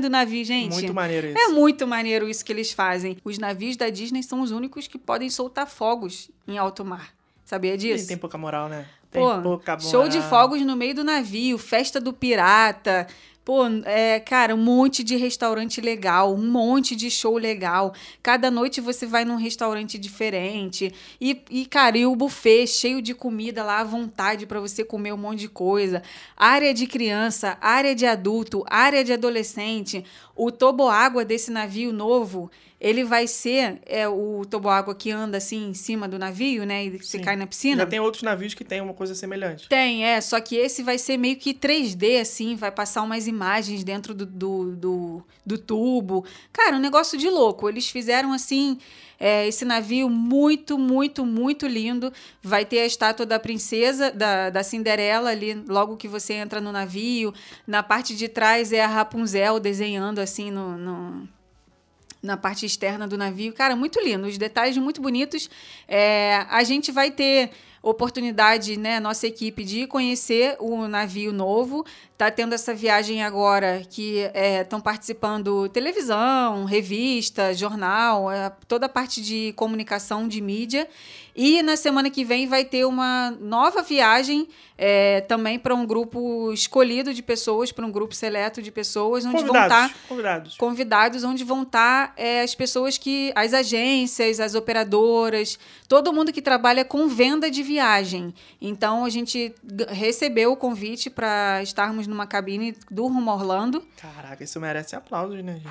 Do navio, gente. Muito maneiro isso. É muito maneiro isso que eles fazem. Os navios da Disney são os únicos que podem soltar fogos em alto mar. Sabia disso? tem pouca moral, né? Tem Pô, pouca moral. show de fogos no meio do navio, festa do pirata. Pô, é, cara, um monte de restaurante legal, um monte de show legal. Cada noite você vai num restaurante diferente. E, e cara, e o buffet cheio de comida lá à vontade para você comer um monte de coisa. Área de criança, área de adulto, área de adolescente. O toboágua desse navio novo, ele vai ser é, o toboágua que anda assim em cima do navio, né? E você Sim. cai na piscina. Já tem outros navios que tem uma coisa semelhante. Tem, é. Só que esse vai ser meio que 3D, assim, vai passar umas imagens dentro do, do, do, do tubo. Cara, um negócio de louco. Eles fizeram, assim, é, esse navio muito, muito, muito lindo. Vai ter a estátua da princesa, da, da Cinderela ali, logo que você entra no navio. Na parte de trás é a Rapunzel desenhando, assim, no- no, na parte externa do navio. Cara, muito lindo, os detalhes muito bonitos. É, a gente vai ter oportunidade, né, nossa equipe, de conhecer o navio novo. Tá tendo essa viagem agora que estão participando televisão, revista, jornal, é, toda a parte de comunicação, de mídia. E na semana que vem vai ter uma nova viagem é, também para um grupo escolhido de pessoas, para um grupo seleto de pessoas, onde vão tá Convidados, estar convidados. convidados onde vão estar é, as pessoas que. as agências, as operadoras, todo mundo que trabalha com venda de viagem. Então a gente recebeu o convite para estarmos numa cabine do Rumo Orlando. Caraca, isso merece aplausos, né, gente?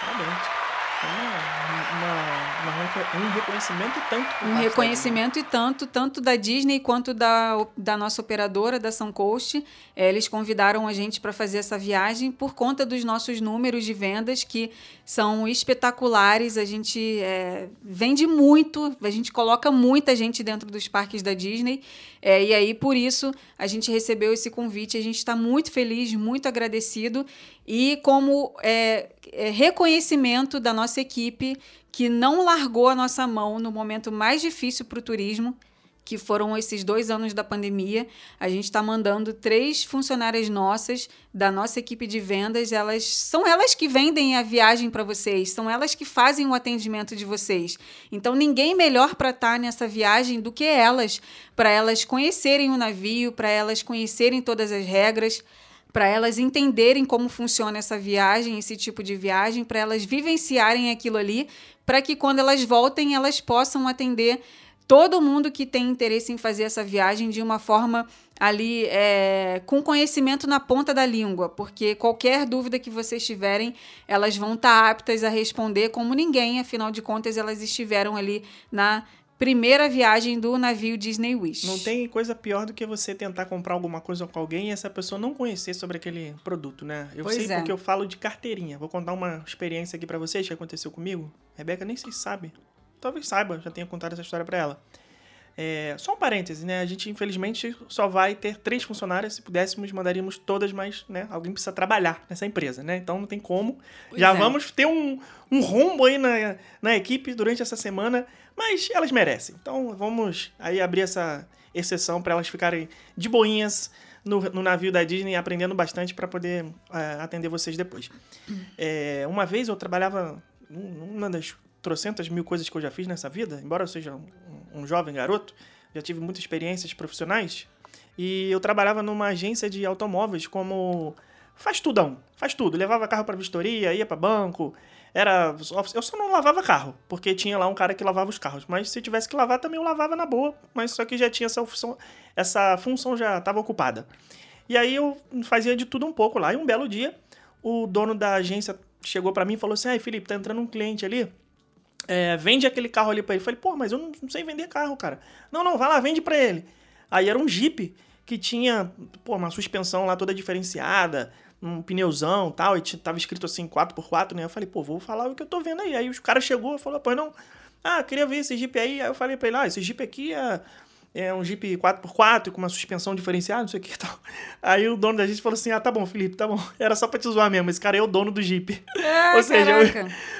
Parabéns. Uma- uma- um reconhecimento e tanto. Um reconhecimento e tanto, tanto da Disney quanto da, da nossa operadora, da Suncoast. É, eles convidaram a gente para fazer essa viagem por conta dos nossos números de vendas, que são espetaculares. A gente é, vende muito, a gente coloca muita gente dentro dos parques da Disney. É, e aí, por isso, a gente recebeu esse convite. A gente está muito feliz, muito agradecido. E como é, reconhecimento da nossa equipe que não largou a nossa mão no momento mais difícil para o turismo, que foram esses dois anos da pandemia. A gente está mandando três funcionárias nossas da nossa equipe de vendas. Elas são elas que vendem a viagem para vocês, são elas que fazem o atendimento de vocês. Então ninguém melhor para estar nessa viagem do que elas, para elas conhecerem o navio, para elas conhecerem todas as regras para elas entenderem como funciona essa viagem, esse tipo de viagem, para elas vivenciarem aquilo ali, para que quando elas voltem elas possam atender todo mundo que tem interesse em fazer essa viagem de uma forma ali é, com conhecimento na ponta da língua, porque qualquer dúvida que vocês tiverem, elas vão estar aptas a responder como ninguém, afinal de contas elas estiveram ali na primeira viagem do navio Disney Wish. Não tem coisa pior do que você tentar comprar alguma coisa com alguém e essa pessoa não conhecer sobre aquele produto, né? Eu Pois sei é. porque eu falo de carteirinha. Vou contar uma experiência aqui pra vocês que aconteceu comigo. Rebeca nem sei se sabe. Talvez saiba, já tenha contado essa história pra ela. É, só um parêntese, né? A gente, infelizmente, só vai ter três funcionárias. Se pudéssemos, mandaríamos todas, mas né, alguém precisa trabalhar nessa empresa, né? Então não tem como. Pois Já é. vamos ter um, um rombo aí na, na equipe durante essa semana, mas elas merecem. Então vamos aí abrir essa exceção para elas ficarem de boinhas no, no navio da Disney, aprendendo bastante para poder é, atender vocês depois. É, uma vez eu trabalhava num- numa das trocentas mil coisas que eu já fiz nessa vida, embora eu seja um, um jovem garoto, já tive muitas experiências profissionais, e eu trabalhava numa agência de automóveis como faz tudão, faz tudo, levava carro para vistoria, ia para banco, era eu só não lavava carro, porque tinha lá um cara que lavava os carros, mas se tivesse que lavar também eu lavava na boa, mas só que já tinha essa função, essa função já estava ocupada. E aí eu fazia de tudo um pouco lá, e um belo dia o dono da agência chegou para mim e falou assim: "Ai, Felipe, tá entrando um cliente ali, é, vende aquele carro ali pra ele. Eu falei, pô, mas eu não, não sei vender carro, cara. Não, não, vai lá, vende pra ele. Aí era um Jeep que tinha, pô, uma suspensão lá toda diferenciada, um pneuzão e tal, e tava escrito assim 4x4, né? Eu falei, pô, vou falar o que eu tô vendo aí. Aí os caras chegou e falou, pô, não, ah, queria ver esse Jeep aí. Aí eu falei pra ele, ah, esse Jeep aqui é é um Jeep 4x4 com uma suspensão diferenciada, não sei o que e tal. <laughs> Aí o dono da gente falou assim: Ah, tá bom, Felipe, tá bom. <laughs> Era só pra te zoar mesmo. Esse cara é o dono do Jeep. Ah, <laughs> Ou seja,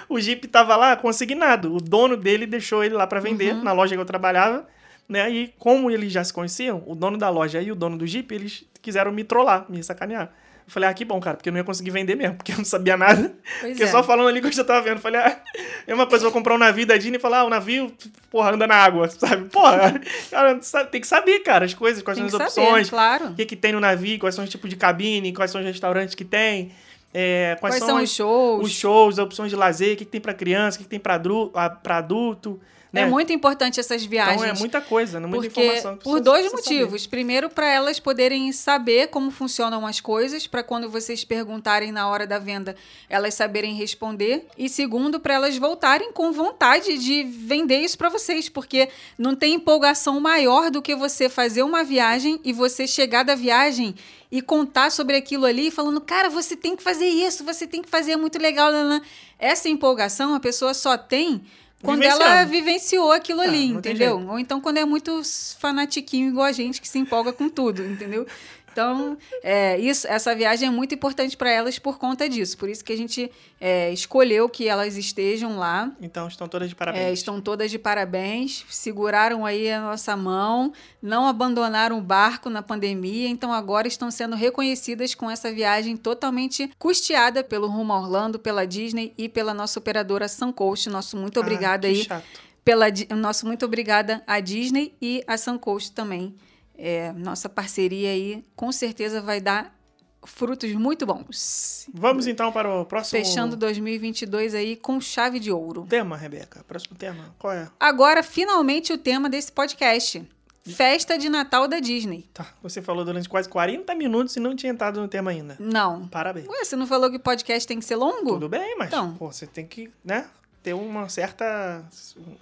o, o Jeep tava lá consignado. O dono dele deixou ele lá pra vender Uhum. na loja que eu trabalhava. Né? E como eles já se conheciam, o dono da loja e o dono do Jeep, eles quiseram me trollar, me sacanear. Eu falei, ah, que bom, cara, porque eu não ia conseguir vender mesmo, porque eu não sabia nada. Pois Porque é. só falando ali que eu já tava vendo. Eu Falei, ah, é uma coisa, vou comprar um navio da Disney e falar, ah, o navio, porra, anda na água, <laughs> sabe? Porra, cara, tem que saber, cara, as coisas, quais Tem são as saber, opções, claro. o que, que tem no navio, quais são os tipos de cabine, quais são os restaurantes que tem, é, quais, Quais são as- os shows? os shows, as opções de lazer, o que, que tem pra criança, o que, que tem pra, adru- a- pra adulto. Né? É muito importante essas viagens. Então é muita coisa, né? muita Porque informação. que por dois precisa saber. motivos. Primeiro, para elas poderem saber como funcionam as coisas, para quando vocês perguntarem na hora da venda, elas saberem responder. E segundo, para elas voltarem com vontade de vender isso para vocês, porque não tem empolgação maior do que você fazer uma viagem e você chegar da viagem e contar sobre aquilo ali, falando, cara, você tem que fazer isso, você tem que fazer, é muito legal. nanã." Essa empolgação a pessoa só tem quando ela vivenciou aquilo Ah, ali, tem entendeu? Ou então quando é muito fanatiquinho igual a gente que se empolga com tudo, entendeu? Então, é, isso, essa viagem é muito importante para elas por conta disso. Por isso que a gente é, escolheu que elas estejam lá. Então estão todas de parabéns. É, estão todas de parabéns, seguraram aí a nossa mão, não abandonaram o barco na pandemia, então agora estão sendo reconhecidas com essa viagem totalmente custeada pelo Rumo Orlando, pela Disney e pela nossa operadora Suncoast. Nosso muito Ah, obrigada que aí chato. pela nosso muito obrigada à Disney e à Suncoast também. É, nossa parceria aí com certeza vai dar frutos muito bons. Vamos então para o próximo Fechando 2022 aí com chave de ouro. tema, Rebeca. Próximo tema. Qual é? Agora, finalmente, o tema desse podcast. Festa de Natal da Disney. Tá, você falou durante quase 40 minutos e não tinha entrado no tema ainda. Não. Parabéns. Ué, você não falou que podcast tem que ser longo? Tudo bem, mas Então. pô, você tem que, né, ter uma certa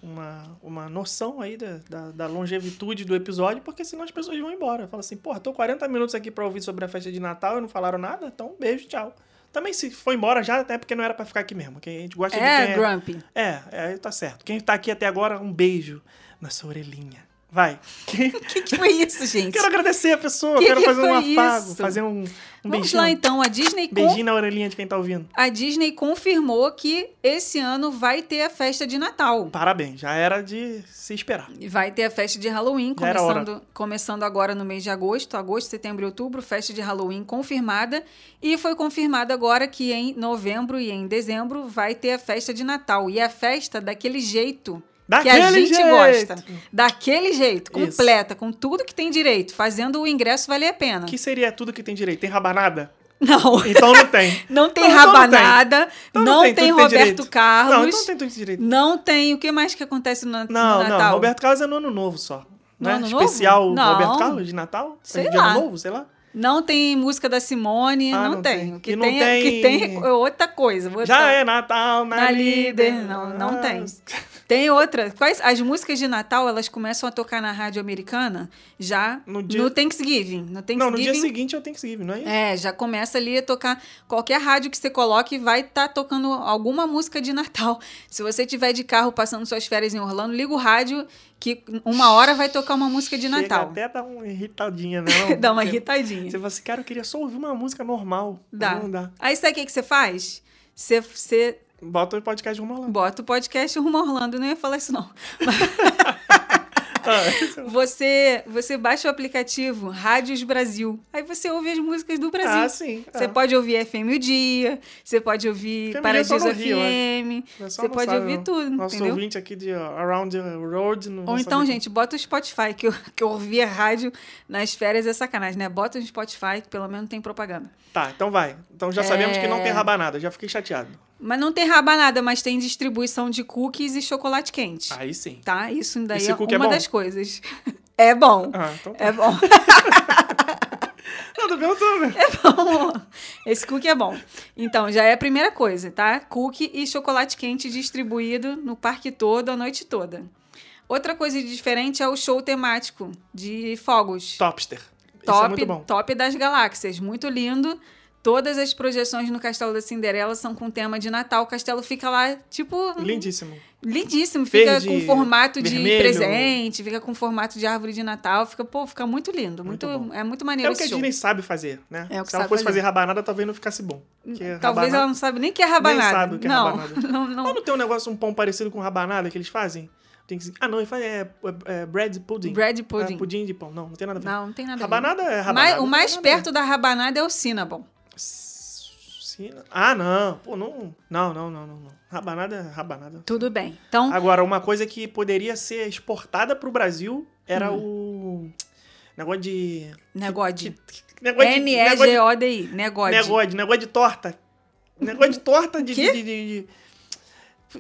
uma, uma noção aí da, da, da longevitude do episódio, porque senão as pessoas vão embora. Fala assim, porra, tô 40 minutos aqui pra ouvir sobre a festa de Natal e não falaram nada, então beijo, tchau. Também se foi embora já, até porque não era pra ficar aqui mesmo. Que a gente gosta de É, quem Grumpy. é, é, tá certo. Quem tá aqui até agora, um beijo na sua orelhinha. Vai. O <laughs> que, que foi isso, <laughs> gente? Quero agradecer a pessoa, Que quero que fazer um afago, isso? fazer um, um Vamos beijinho. lá, então. A Disney, Beijinho na orelhinha de quem tá ouvindo. a Disney confirmou que esse ano vai ter a festa de Natal. Parabéns, já era de se esperar. E Vai ter a festa de Halloween, começando, começando agora no mês de agosto, agosto, setembro e outubro, festa de Halloween confirmada. E foi confirmado agora que em novembro e em dezembro vai ter a festa de Natal. E a festa daquele jeito que a Daquele gente jeito. gosta. Daquele jeito, Isso. completa, com tudo que tem direito, fazendo o ingresso valer a pena. Que seria tudo que tem direito? Tem rabanada? Não. Então não tem. <laughs> Não tem Não, então não rabanada, Então não, tem, tudo que Roberto direito. Carlos, Não, então não tem tudo direito. não tem- O que mais que acontece no, no Não, Natal? não. Roberto Carlos é no ano novo só. No Né? Ano Novo? Especial Não. Roberto Carlos de Natal? Sei de lá. ano novo, sei lá. Não tem música da Simone, Ah, não, não tem. tem. O que não tem, é- o que tem- tem é outra coisa. Já é Natal na, Na líder. líder, não, não Ah, tem. Tem outra. Quais as músicas de Natal, elas começam a tocar na rádio americana já No no, dia- Thanksgiving. No Thanksgiving. Não, no dia seguinte tenho que seguir, não é isso? É, já começa ali a tocar. Qualquer rádio que você coloque vai estar tocando alguma música de Natal. <laughs> Se você tiver de carro passando suas férias em Orlando, liga o rádio que uma hora vai tocar uma música de Chega Natal. até dar uma irritadinha, né? <laughs> não? Dá uma Porque irritadinha. Você fala assim, cara, eu queria só ouvir uma música normal. Dá. Não dá. Aí sabe o que, que você faz? Você, você Bota o podcast rumo lá. bota o podcast Rumo Orlando. Eu não ia falar isso, não. <laughs> Ah, isso- Você, você baixa o aplicativo Rádios Brasil. Aí você ouve as músicas do Brasil. ah, sim. Você ah. pode ouvir FM o Dia, você pode ouvir FM Paradiso é no Rio, FM, O pessoal você pode sabe, ouvir tudo, Nosso entendeu? ouvinte aqui de Around the Road. Não Ou então, saber. gente, bota o Spotify, que eu, que eu ouvia rádio nas férias é sacanagem, né? Bota no Spotify, que pelo menos tem propaganda. Tá, então vai. Então já sabemos que não É. tem rabanada. Já fiquei chateado. Mas não tem rabanada, mas tem distribuição de cookies e chocolate quente. Aí sim. Tá? Isso daí Esse é é uma bom? das coisas. <laughs> É bom. Ah, então tá. É bom. <laughs> Não, tô perguntando. <laughs> bom. Esse cookie é bom. Então, já é a primeira coisa, tá? Cookie e chocolate quente distribuído no parque todo, a noite toda. Outra coisa diferente é o show temático de fogos. Topster. Isso top, é muito bom. top das galáxias. Muito lindo. Todas as projeções no Castelo da Cinderela são com tema de Natal. O castelo fica lá, tipo. Lindíssimo. Lindíssimo. Fica Verde, com formato de vermelho. presente, fica com formato de árvore de Natal. Fica, pô, fica muito lindo. Muito, Muito é muito É maneiro o que a esse show. Disney sabe fazer, né? É o que Se ela fosse fazer. fazer rabanada, talvez não ficasse bom. Talvez ela não sabe nem o que é rabanada. sabe o que é não, rabanada. <laughs> não, não. Tem um negócio, um pão parecido com rabanada que eles fazem? Tem que... Ah, não, ele faz é, é, é bread pudding. Bread É, pudding. pudim de pão. Não, não tem nada a ver. Não, não tem nada a ver. Rabanada é Mais- rabanada. o mais perto da rabanada é o cinnamon. Ah, não. Pô, não. Não, não, não, não. Rabanada é rabanada. Tudo bem. Então, Agora, uma coisa que poderia ser exportada pro Brasil era Hum. o. Negócio de. negócio de... Negócio de. negócio de- N-E-G-O-D-I. Negócio. Negócio, negócio de torta. Negócio de torta de. De, de- de-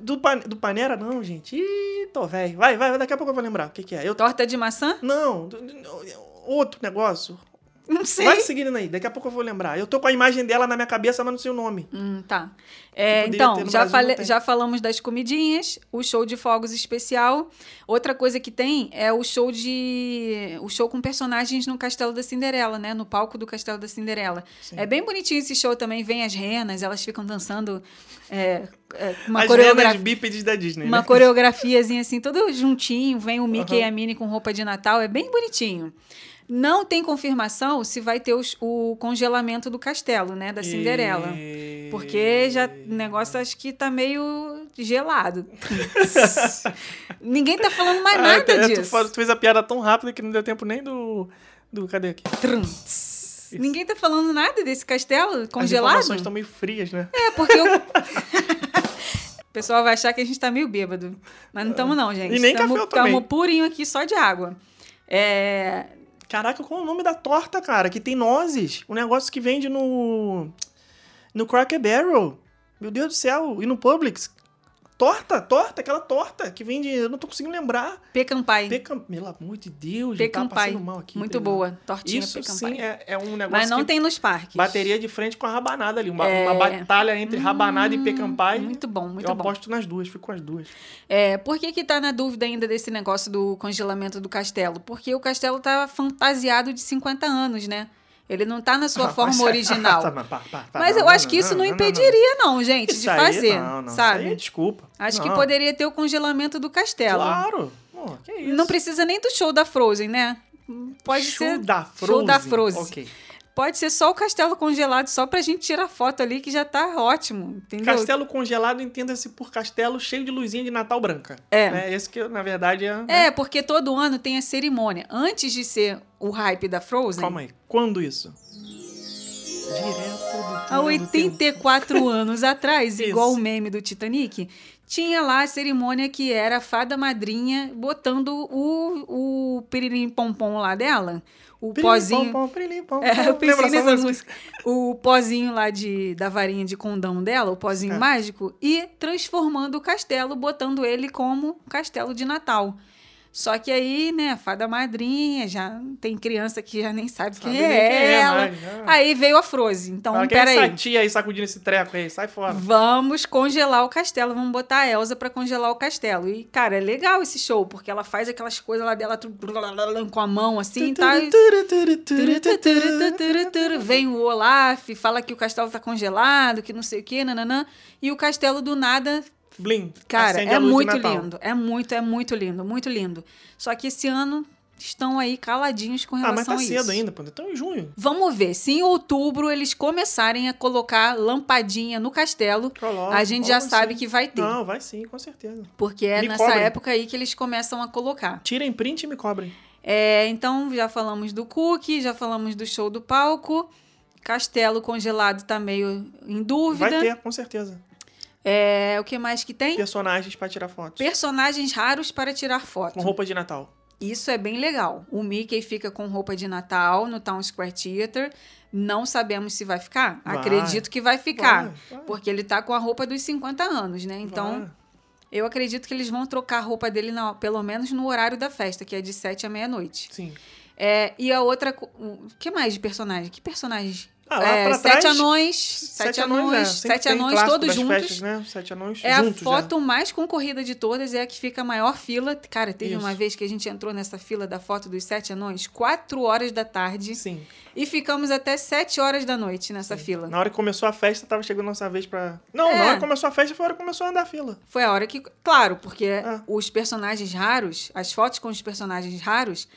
do, pan, do Panera, não, gente. Ih, tô velho. Vai, vai, daqui a pouco eu vou lembrar. O que, que é? Eu, Torta de maçã? não, do- do- outro negócio. <laughs> Não sei. Vai seguindo aí, daqui a pouco eu vou lembrar. Eu tô com a imagem dela na minha cabeça, mas não sei o nome. Hum, tá. É, então, já, Brasil, já falamos das comidinhas, o show de fogos especial. Outra coisa que tem é o show de. o show com personagens no Castelo da Cinderela, né? No palco do Castelo da Cinderela. Sim. É bem bonitinho esse show também. Vem as renas, elas ficam dançando é, é, uma As coreografia. bípedes da Disney, Uma né? coreografiazinha assim, tudo juntinho. Vem o Mickey Aham. e a Minnie com roupa de Natal. É bem bonitinho. Não tem confirmação se vai ter os- o congelamento do castelo, né? Da Cinderela. E- Porque já o negócio acho que tá meio gelado. <laughs> Ninguém tá falando mais Ah, nada tu- tu, disso. fa- tu fez a piada tão rápida que não deu tempo nem do. do cadê aqui? Trum. Ninguém tá falando nada desse castelo As congelado. informações estão meio frias, né? É, porque eu... <laughs> O pessoal vai achar que a gente tá meio bêbado. Mas não estamos não, gente. E nem café eu. Estamos purinho aqui só de água. É... Caraca, qual é o nome da torta, cara? Que tem nozes. Um negócio que vende no. No Cracker Barrel. Meu Deus do céu. E no Publix. Torta, torta, aquela torta que vende. Eu não tô conseguindo lembrar. Pecan pie. Pecan... Pelo amor de Deus, tá passando pie. mal aqui. Muito entendeu? boa. Tortinha Isso pecan sim é, é um negócio Mas não tem nos parques. bateria de frente com a rabanada ali. Uma, É. uma batalha entre rabanada e pecan pie. Muito bom, muito eu bom. aposto nas duas, fico com as duas. É, por que que tá na dúvida ainda desse negócio do congelamento do castelo? Porque o castelo tá fantasiado de 50 anos, né? Ele não tá na sua Ah, forma mas- original. <laughs> Tá, mas pá, pá, pá, Mas não, eu não, acho que isso não, impediria, não, gente, Isso de aí, fazer, não, não, sabe? Isso aí, desculpa. Acho que Não. poderia ter o congelamento do castelo. Claro. Pô, que isso. Não precisa nem do show da Frozen, né? Pode Show ser da Frozen. show da Frozen. Ok. Pode ser só o castelo congelado, só pra gente tirar foto ali que já tá ótimo, entendeu? Castelo congelado entenda-se por castelo cheio de luzinha de Natal branca. É. Né? Esse que, na verdade, é... É, porque todo ano tem a cerimônia. Antes de ser o hype da Frozen, Calma aí. Quando isso? Direto do há túnel do 84 <laughs> anos atrás, igual o meme do Titanic, tinha lá a cerimônia que era a fada madrinha botando o, o piririm pompom lá dela, o Pirim, pozinho. pom, pom, É, eu pom. pensei Lembra essa nessa música? música. O pozinho lá de, da varinha de condão dela, o pozinho É. mágico, e transformando o castelo, botando ele como castelo de Natal. Só que aí, né, a fada madrinha, já tem criança que já nem sabe, Sabe quem é quem é ela. mais, né? Aí veio a Frozen. Então, Fala, é peraí. essa tia aí sacudindo esse treco aí? Sai fora. Vamos congelar o castelo, vamos botar a Elsa pra congelar o castelo. E, cara, é legal esse show, porque ela faz aquelas coisas lá dela com a mão assim, tá? E- Vem o Olaf, fala que o castelo tá congelado, que não sei o que, nananã. E o castelo do nada, Blim. cara, a é muito lindo. É muito, é muito lindo, muito lindo. Só que esse ano estão aí caladinhos com Ah, mas relação tá a cedo isso. ainda, pô. Então em junho. Vamos ver, se em outubro eles começarem a colocar lampadinha no castelo, Coloca, a gente já sabe sim. que vai ter. Não, vai sim, com certeza. Porque é Me nessa cobrem. época aí que eles começam a colocar. Tirem print e me cobrem. É, então, já falamos do cookie, já falamos do show do palco. Castelo congelado tá meio em dúvida. Vai ter, com certeza. É, o que mais que tem? Personagens pra tirar fotos. Personagens raros para tirar foto. Com roupa de Natal. Isso é bem legal. O Mickey fica com roupa de Natal no Town Square Theater. Não sabemos se vai ficar. Vai. Acredito que vai ficar. Vai, vai, Porque ele tá com a roupa dos 50 anos, né? Então, eu acredito que eles vão trocar a roupa dele, na- pelo menos no horário da festa, que é de 7 à meia-noite. Sim. É, e a outra. O que mais de personagem? Que personagem? Ah, lá é, pra sete trás, anões, sete, anões, é, sempre sete anões todos juntos. Festas, né? Sete anões É juntos, a foto mais concorrida de todas, é a que fica a maior fila. Cara, teve Isso. uma vez que a gente entrou nessa fila da foto dos sete anões, quatro horas da tarde, Sim. e ficamos até sete horas da noite nessa fila. Na hora que começou a festa, tava chegando a nossa vez pra. Não, É. na hora que começou a festa foi a hora que começou a andar a fila. Foi a hora que. Claro, porque É. os personagens raros, as fotos com os personagens raros,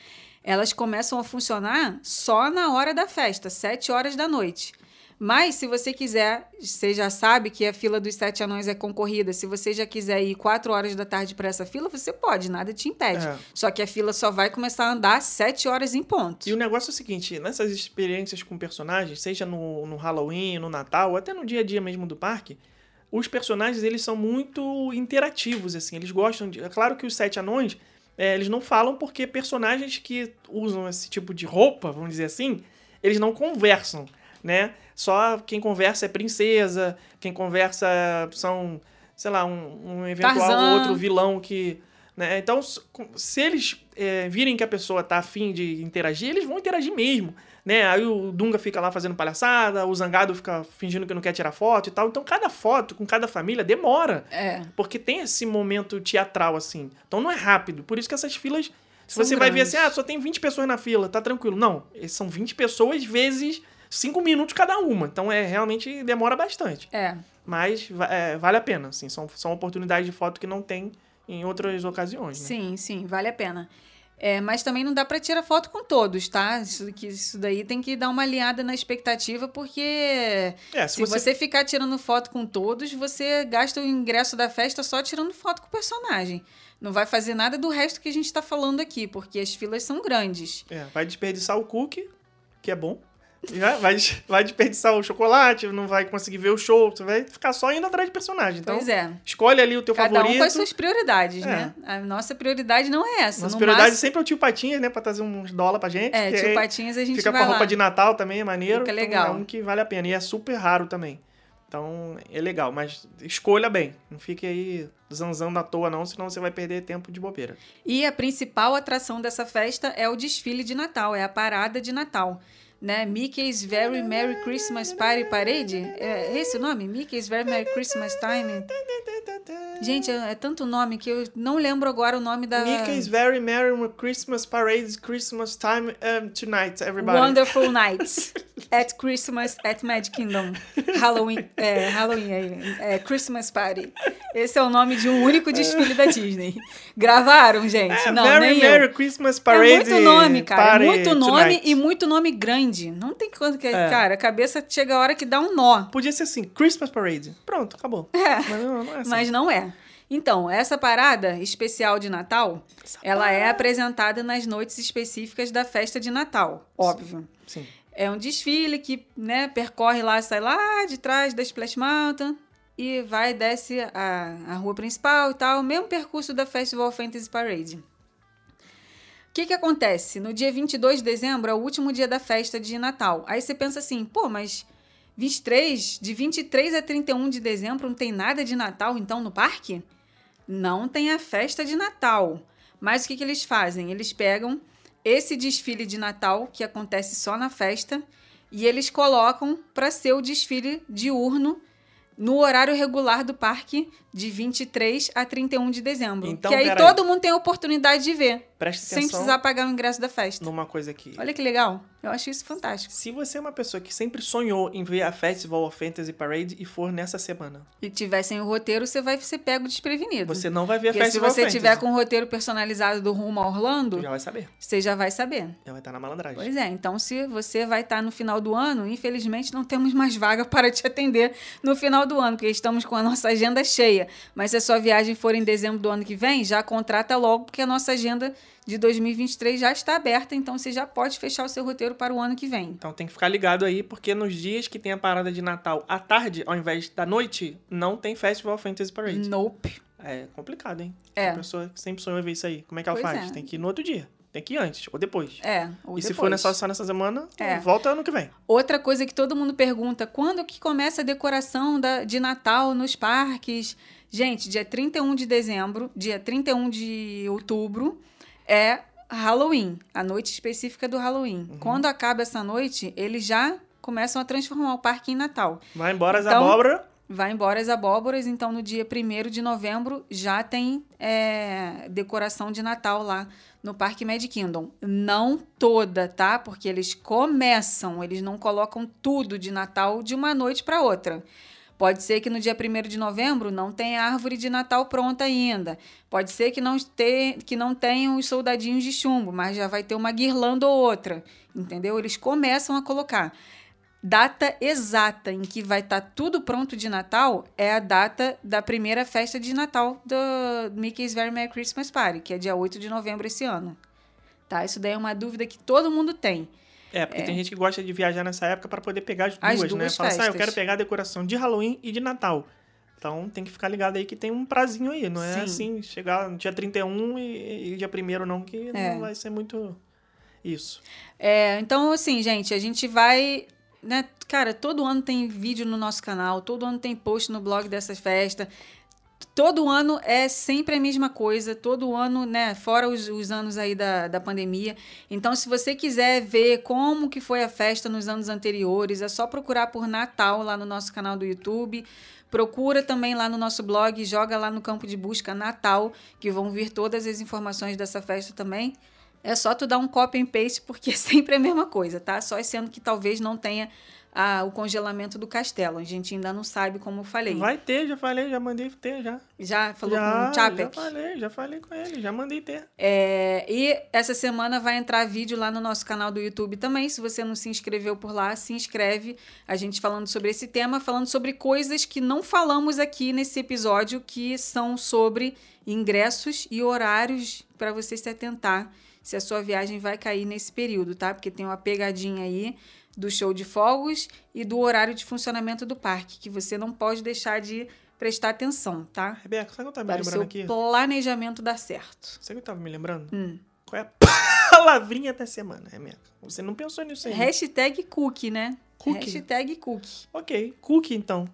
elas começam a funcionar só na hora da festa, sete horas da noite. Mas, se você quiser, você já sabe que a fila dos sete anões é concorrida. Se você já quiser ir quatro horas da tarde para essa fila, você pode, nada te impede. É. Só que a fila só vai começar a andar sete horas em ponto. E o negócio é o seguinte: nessas experiências com personagens, seja no, no Halloween, no Natal, até no dia a dia mesmo do parque, os personagens eles são muito interativos, assim. Eles gostam de. É claro que os sete anões, é, eles não falam porque personagens que usam esse tipo de roupa, vamos dizer assim, eles não conversam, né? Só quem conversa é princesa, quem conversa são, sei lá, um, um eventual Tarzan. outro vilão que. Né? Então, se eles é, virem que a pessoa tá afim de interagir, eles vão interagir mesmo. Né? Aí o Dunga fica lá fazendo palhaçada, o Zangado fica fingindo que não quer tirar foto e tal. Então, cada foto com cada família demora. É. Porque tem esse momento teatral, assim. Então não é rápido. Por isso que essas filas. Se você vai ver grandes. assim, ah, só tem 20 pessoas na fila, tá tranquilo. Não, são 20 pessoas vezes 5 minutos cada uma. Então é realmente demora bastante. É. Mas é, vale a pena, assim. São, são oportunidades de foto que não tem em outras ocasiões, né? Sim, sim, vale a pena. É, mas também não dá para tirar foto com todos, tá? Isso, que, isso daí tem que dar uma alinhada na expectativa, porque É, se, você... ficar tirando foto com todos, você gasta o ingresso da festa só tirando foto com o personagem. Não vai fazer nada do resto que a gente tá falando aqui, porque as filas são grandes. É, vai desperdiçar o cookie, que é bom. Já vai, vai desperdiçar o chocolate, não vai conseguir ver o show, você vai ficar só indo atrás de personagem. Então, pois é. escolhe ali o teu Cada favorito. um com as suas prioridades, É. né? A nossa prioridade não é essa. Nossa no prioridade máximo- sempre é o tio Patinhas, né? Pra trazer uns dólares pra gente. É, tio Patinhas a gente Fica com a roupa lá. de Natal também, é maneiro. Fica então legal. É um que vale a pena. E é super raro também. Então, é legal. Mas escolha bem. Não fique aí zanzando à toa, não, senão você vai perder tempo de bobeira. E a principal atração dessa festa é o desfile de Natal, é a parada de Natal. Né? Mickey's Very Merry Christmas Party Parade? É esse o nome? Mickey's Very Merry Christmas Time? Gente, é, é tanto nome que eu não lembro agora o nome da... Mickey's Very Merry Christmas Parade, Christmas Time um, Tonight, everybody. Wonderful <laughs> Nights at Christmas at Magic Kingdom. Halloween, é, Halloween aí, é, Christmas Party. Esse é o nome de um único desfile da Disney. Gravaram, gente? É, não, Very nem Merry eu. Christmas Parade. é muito nome, cara. É Party muito nome Tonight. e muito nome grande. Não tem quanto que. É. Cara, a cabeça chega a hora que dá um nó. Podia ser assim, Christmas Parade. Pronto, acabou. É. Mas não, não é assim. Mas não é. Então, essa parada especial de Natal, ela é apresentada nas noites específicas da festa de Natal, óbvio. Sim. É um desfile que, né, percorre lá, sai lá de trás da Splash Mountain e vai e desce a, a rua principal e tal, o mesmo percurso da Festival Fantasy Parade. O que que acontece? No dia 22 de dezembro é o último dia da festa de Natal. Aí você pensa assim, pô, mas 23, de 23 a 31 de dezembro não tem nada de Natal então no parque? Não tem a festa de Natal. Mas o que, que eles fazem? Eles pegam esse desfile de Natal, que acontece só na festa, e eles colocam para ser o desfile diurno no horário regular do parque, de 23 a 31 de dezembro. Então, que aí todo mundo tem a oportunidade de ver, Preste sem atenção precisar pagar o ingresso da festa. numa coisa aqui. Olha que legal. Eu acho isso fantástico. Se você é uma pessoa que sempre sonhou em ver a Festival of Fantasy Parade e for nessa semana, E tivessem o roteiro, você vai ser pego desprevenido. você não vai ver a Porque se Festival você of tiver com o roteiro personalizado do Rumo a Orlando, já vai saber. você já vai saber. Já vai estar na malandragem. Pois é, então se você vai estar no final do ano, infelizmente não temos mais vaga <laughs> para te atender no final do ano, porque estamos com a nossa agenda cheia. Mas se a sua viagem for em dezembro do ano que vem, já contrata logo, porque a nossa agenda de 2023 já está aberta, então você já pode fechar o seu roteiro para o ano que vem. Então tem que ficar ligado aí, porque nos dias que tem a parada de Natal à tarde, ao invés da noite, não tem Festival Fantasy Parade. Nope. É complicado, hein? É. A pessoa que sempre sonhou ver isso aí. Como é que ela Pois faz? é. Tem que ir no outro dia. Tem que ir antes ou depois. É. ou e se depois. for nessa, só nessa semana, É. volta ano que vem. Outra coisa que todo mundo pergunta, quando que começa a decoração da, de Natal nos parques? Gente, dia 31 de dezembro, dia 31 de outubro, é Halloween, a noite específica do Halloween. Quando acaba essa noite, eles já começam a transformar o parque em Natal. Vai embora as Então- abóboras. Vai embora as abóboras, então no dia 1 de novembro já tem é, decoração de Natal lá no Parque Magic Kingdom. Não toda, tá? Porque eles começam, eles não colocam tudo de Natal de uma noite para outra. Pode ser que no dia 1 de novembro não tenha árvore de Natal pronta ainda. Pode ser que não, te, que não os soldadinhos de chumbo, mas já vai ter uma guirlanda ou outra. Entendeu? Eles começam a colocar. Data exata em que vai estar tudo pronto de Natal é a data da primeira festa de Natal do Mickey's Very Merry Christmas Party, que é dia 8 de novembro esse ano. Tá? Isso daí é uma dúvida que todo mundo tem. É, porque tem gente que gosta de viajar nessa época para poder pegar as As duas, né? duas Fala assim, ah, eu quero pegar a decoração de Halloween e de Natal. Então tem que ficar ligado aí que tem um prazinho aí, não é Sim. assim, chegar no dia 31 e, e dia 1 não, que É. não vai ser muito isso. É, então, assim, gente, a gente vai. Né, cara, todo ano tem vídeo no nosso canal, todo ano tem post no blog dessas festas. Todo ano é sempre a mesma coisa, todo ano, né? Fora os, os anos aí da, da pandemia. Então, se você quiser ver como que foi a festa nos anos anteriores, é só procurar por Natal lá no nosso canal do YouTube. Procura também lá no nosso blog, joga lá no campo de busca Natal, que vão vir todas as informações dessa festa também. É só tu dar um copy and paste, porque <laughs> é sempre a mesma coisa, tá? Só esse ano que talvez não tenha ah, o congelamento do castelo. A gente ainda não sabe, como eu falei. Vai ter, já falei, já mandei ter, já. Já falou já, com o já Chapek? falei, já falei com ele, já mandei ter. É, e essa semana vai entrar vídeo lá no nosso canal do YouTube também. Se você não se inscreveu por lá, se inscreve. A gente falando sobre esse tema, falando sobre coisas que não falamos aqui nesse episódio, que são sobre ingressos e horários para você se atentar se a sua viagem vai cair nesse período, tá? Porque tem uma pegadinha aí do show de fogos e do horário de funcionamento do parque, que você não pode deixar de prestar atenção, tá? Rebeca, sabe o que eu tava me Para lembrando seu aqui? planejamento dar certo. Sabe o que eu tava me lembrando? Hum. Qual é a <laughs> palavrinha da semana, Rebeca? Você não pensou nisso aí? Hashtag cookie, né? Cookie. Hashtag cookie. Ok, cookie então.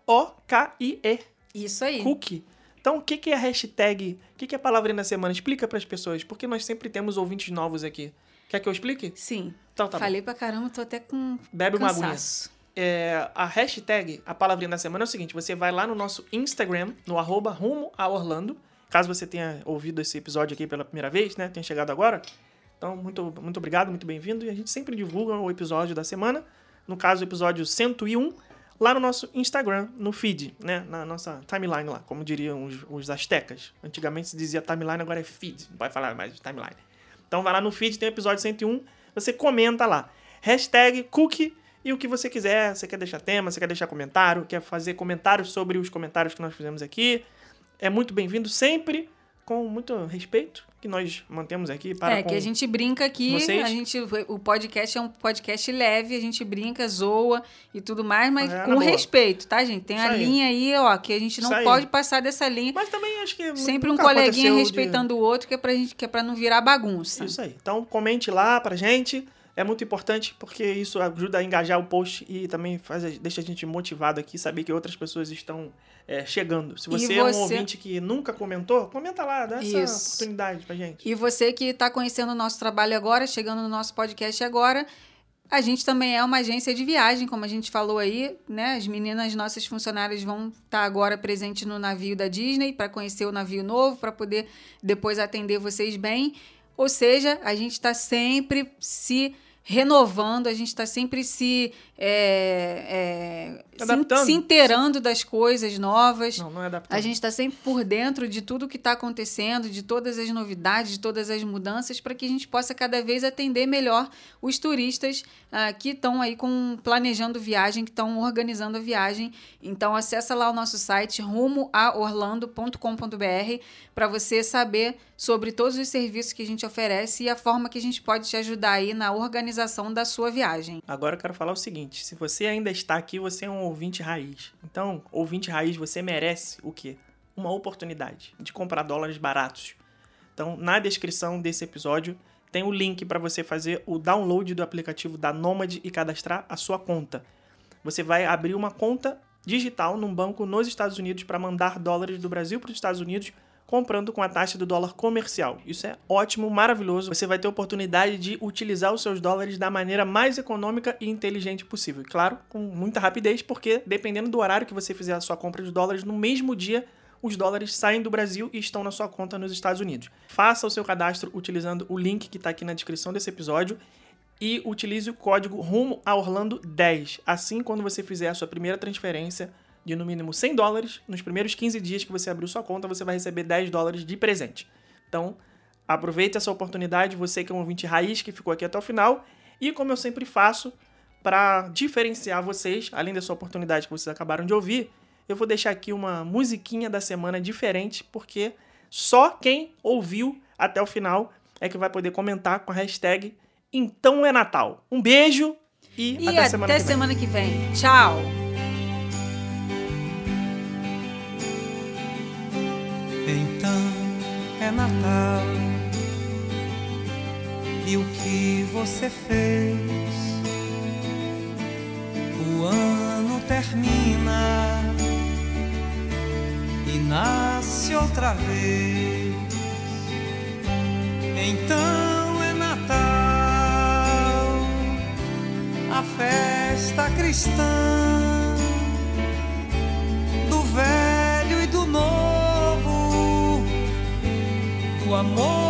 C-O-O-K-I-E. Isso aí. Cookie. Então, o que que é hashtag? O que que é a palavrinha da semana? Explica pras pessoas, porque nós sempre temos ouvintes novos aqui. Quer que eu explique? Sim. Então tá bom. Falei pra caramba, tô até com Bebe uma aguinha. cansaço. É, a hashtag, a palavrinha da semana é o seguinte: você vai lá no nosso Instagram, no arroba rumo a Orlando. Caso você tenha ouvido esse episódio aqui pela primeira vez, né? Tenha chegado agora. Então, muito, muito obrigado, muito bem-vindo. E a gente sempre divulga o episódio da semana. No caso, o episódio 101, lá no nosso Instagram, no feed, né? Na nossa timeline lá, como diriam os, os astecas. Antigamente se dizia timeline, agora é feed. Não pode falar mais de timeline. Então vai lá no feed, tem o episódio 101, você comenta lá. Hashtag cookie e o que você quiser. Você quer deixar tema, você quer deixar comentário, quer fazer comentários sobre os comentários que nós fizemos aqui. É muito bem-vindo sempre, com muito respeito, que nós mantemos aqui para é, que a gente brinca aqui, vocês. a gente, o podcast é um podcast leve, a gente brinca, zoa e tudo mais, mas É, com respeito, tá, gente? Tem Isso a aí. linha aí, ó, que a gente não Isso aí. pode passar dessa linha. Mas também acho que Sempre um coleguinha aconteceu de- respeitando o outro, que é pra gente, que é para não virar bagunça. Isso aí. Então comente lá pra gente. É muito importante porque isso ajuda a engajar o post e também faz, deixa a gente motivado aqui, saber que outras pessoas estão é, chegando. Se você, é um você- ouvinte que nunca comentou, comenta lá, dá essa Isso. oportunidade pra gente. E você que está conhecendo o nosso trabalho agora, chegando no nosso podcast agora, a gente também é uma agência de viagem, como a gente falou aí, né? As meninas, nossas funcionárias, vão estar agora presentes no navio da Disney para conhecer o navio novo, para poder depois atender vocês bem. Ou seja, a gente está sempre se renovando, a gente está sempre se, é, é, se, Adaptando. se inteirando das coisas novas. Não, não é adaptado. A gente está sempre por dentro de tudo que está acontecendo, de todas as novidades, de todas as mudanças, para que a gente possa cada vez atender melhor os turistas ah, que estão aí com planejando viagem, que estão organizando a viagem. Então acessa lá o nosso site rumoaorlando.com.br para você saber sobre todos os serviços que a gente oferece e a forma que a gente pode te ajudar aí na organização da sua viagem. Agora eu quero falar o seguinte: se você ainda está aqui, você é um ouvinte raiz. Então, ouvinte raiz, você merece o quê? Uma oportunidade de comprar dólares baratos. Então, na descrição desse episódio tem o link para você fazer o download do aplicativo da Nomad e cadastrar a sua conta. Você vai abrir uma conta digital num banco nos Estados Unidos para mandar dólares do Brasil para os Estados Unidos comprando com a taxa do dólar comercial. Isso é ótimo, maravilhoso. Você vai ter oportunidade de utilizar os seus dólares da maneira mais econômica e inteligente possível. Claro, com muita rapidez, porque dependendo do horário que você fizer a sua compra de dólares, no mesmo dia os dólares saem do Brasil e estão na sua conta nos Estados Unidos. Faça o seu cadastro utilizando o link que está aqui na descrição desse episódio e utilize o código rumo a Orlando 10. Assim, quando você fizer a sua primeira transferência, de no mínimo 100 dólares. Nos primeiros 15 dias que você abriu sua conta, você vai receber 10 dólares de presente. Então, aproveite essa oportunidade, você que é um ouvinte raiz que ficou aqui até o final. E como eu sempre faço, para diferenciar vocês, além dessa oportunidade que vocês acabaram de ouvir, eu vou deixar aqui uma musiquinha da semana diferente, porque só quem ouviu até o final é que vai poder comentar com a hashtag Então é Natal. Um beijo e, E até, até, semana que vem. semana que vem. Tchau. é Natal. E o que você fez? O ano termina e nasce outra vez. Então é Natal, a festa cristã do velho. 默。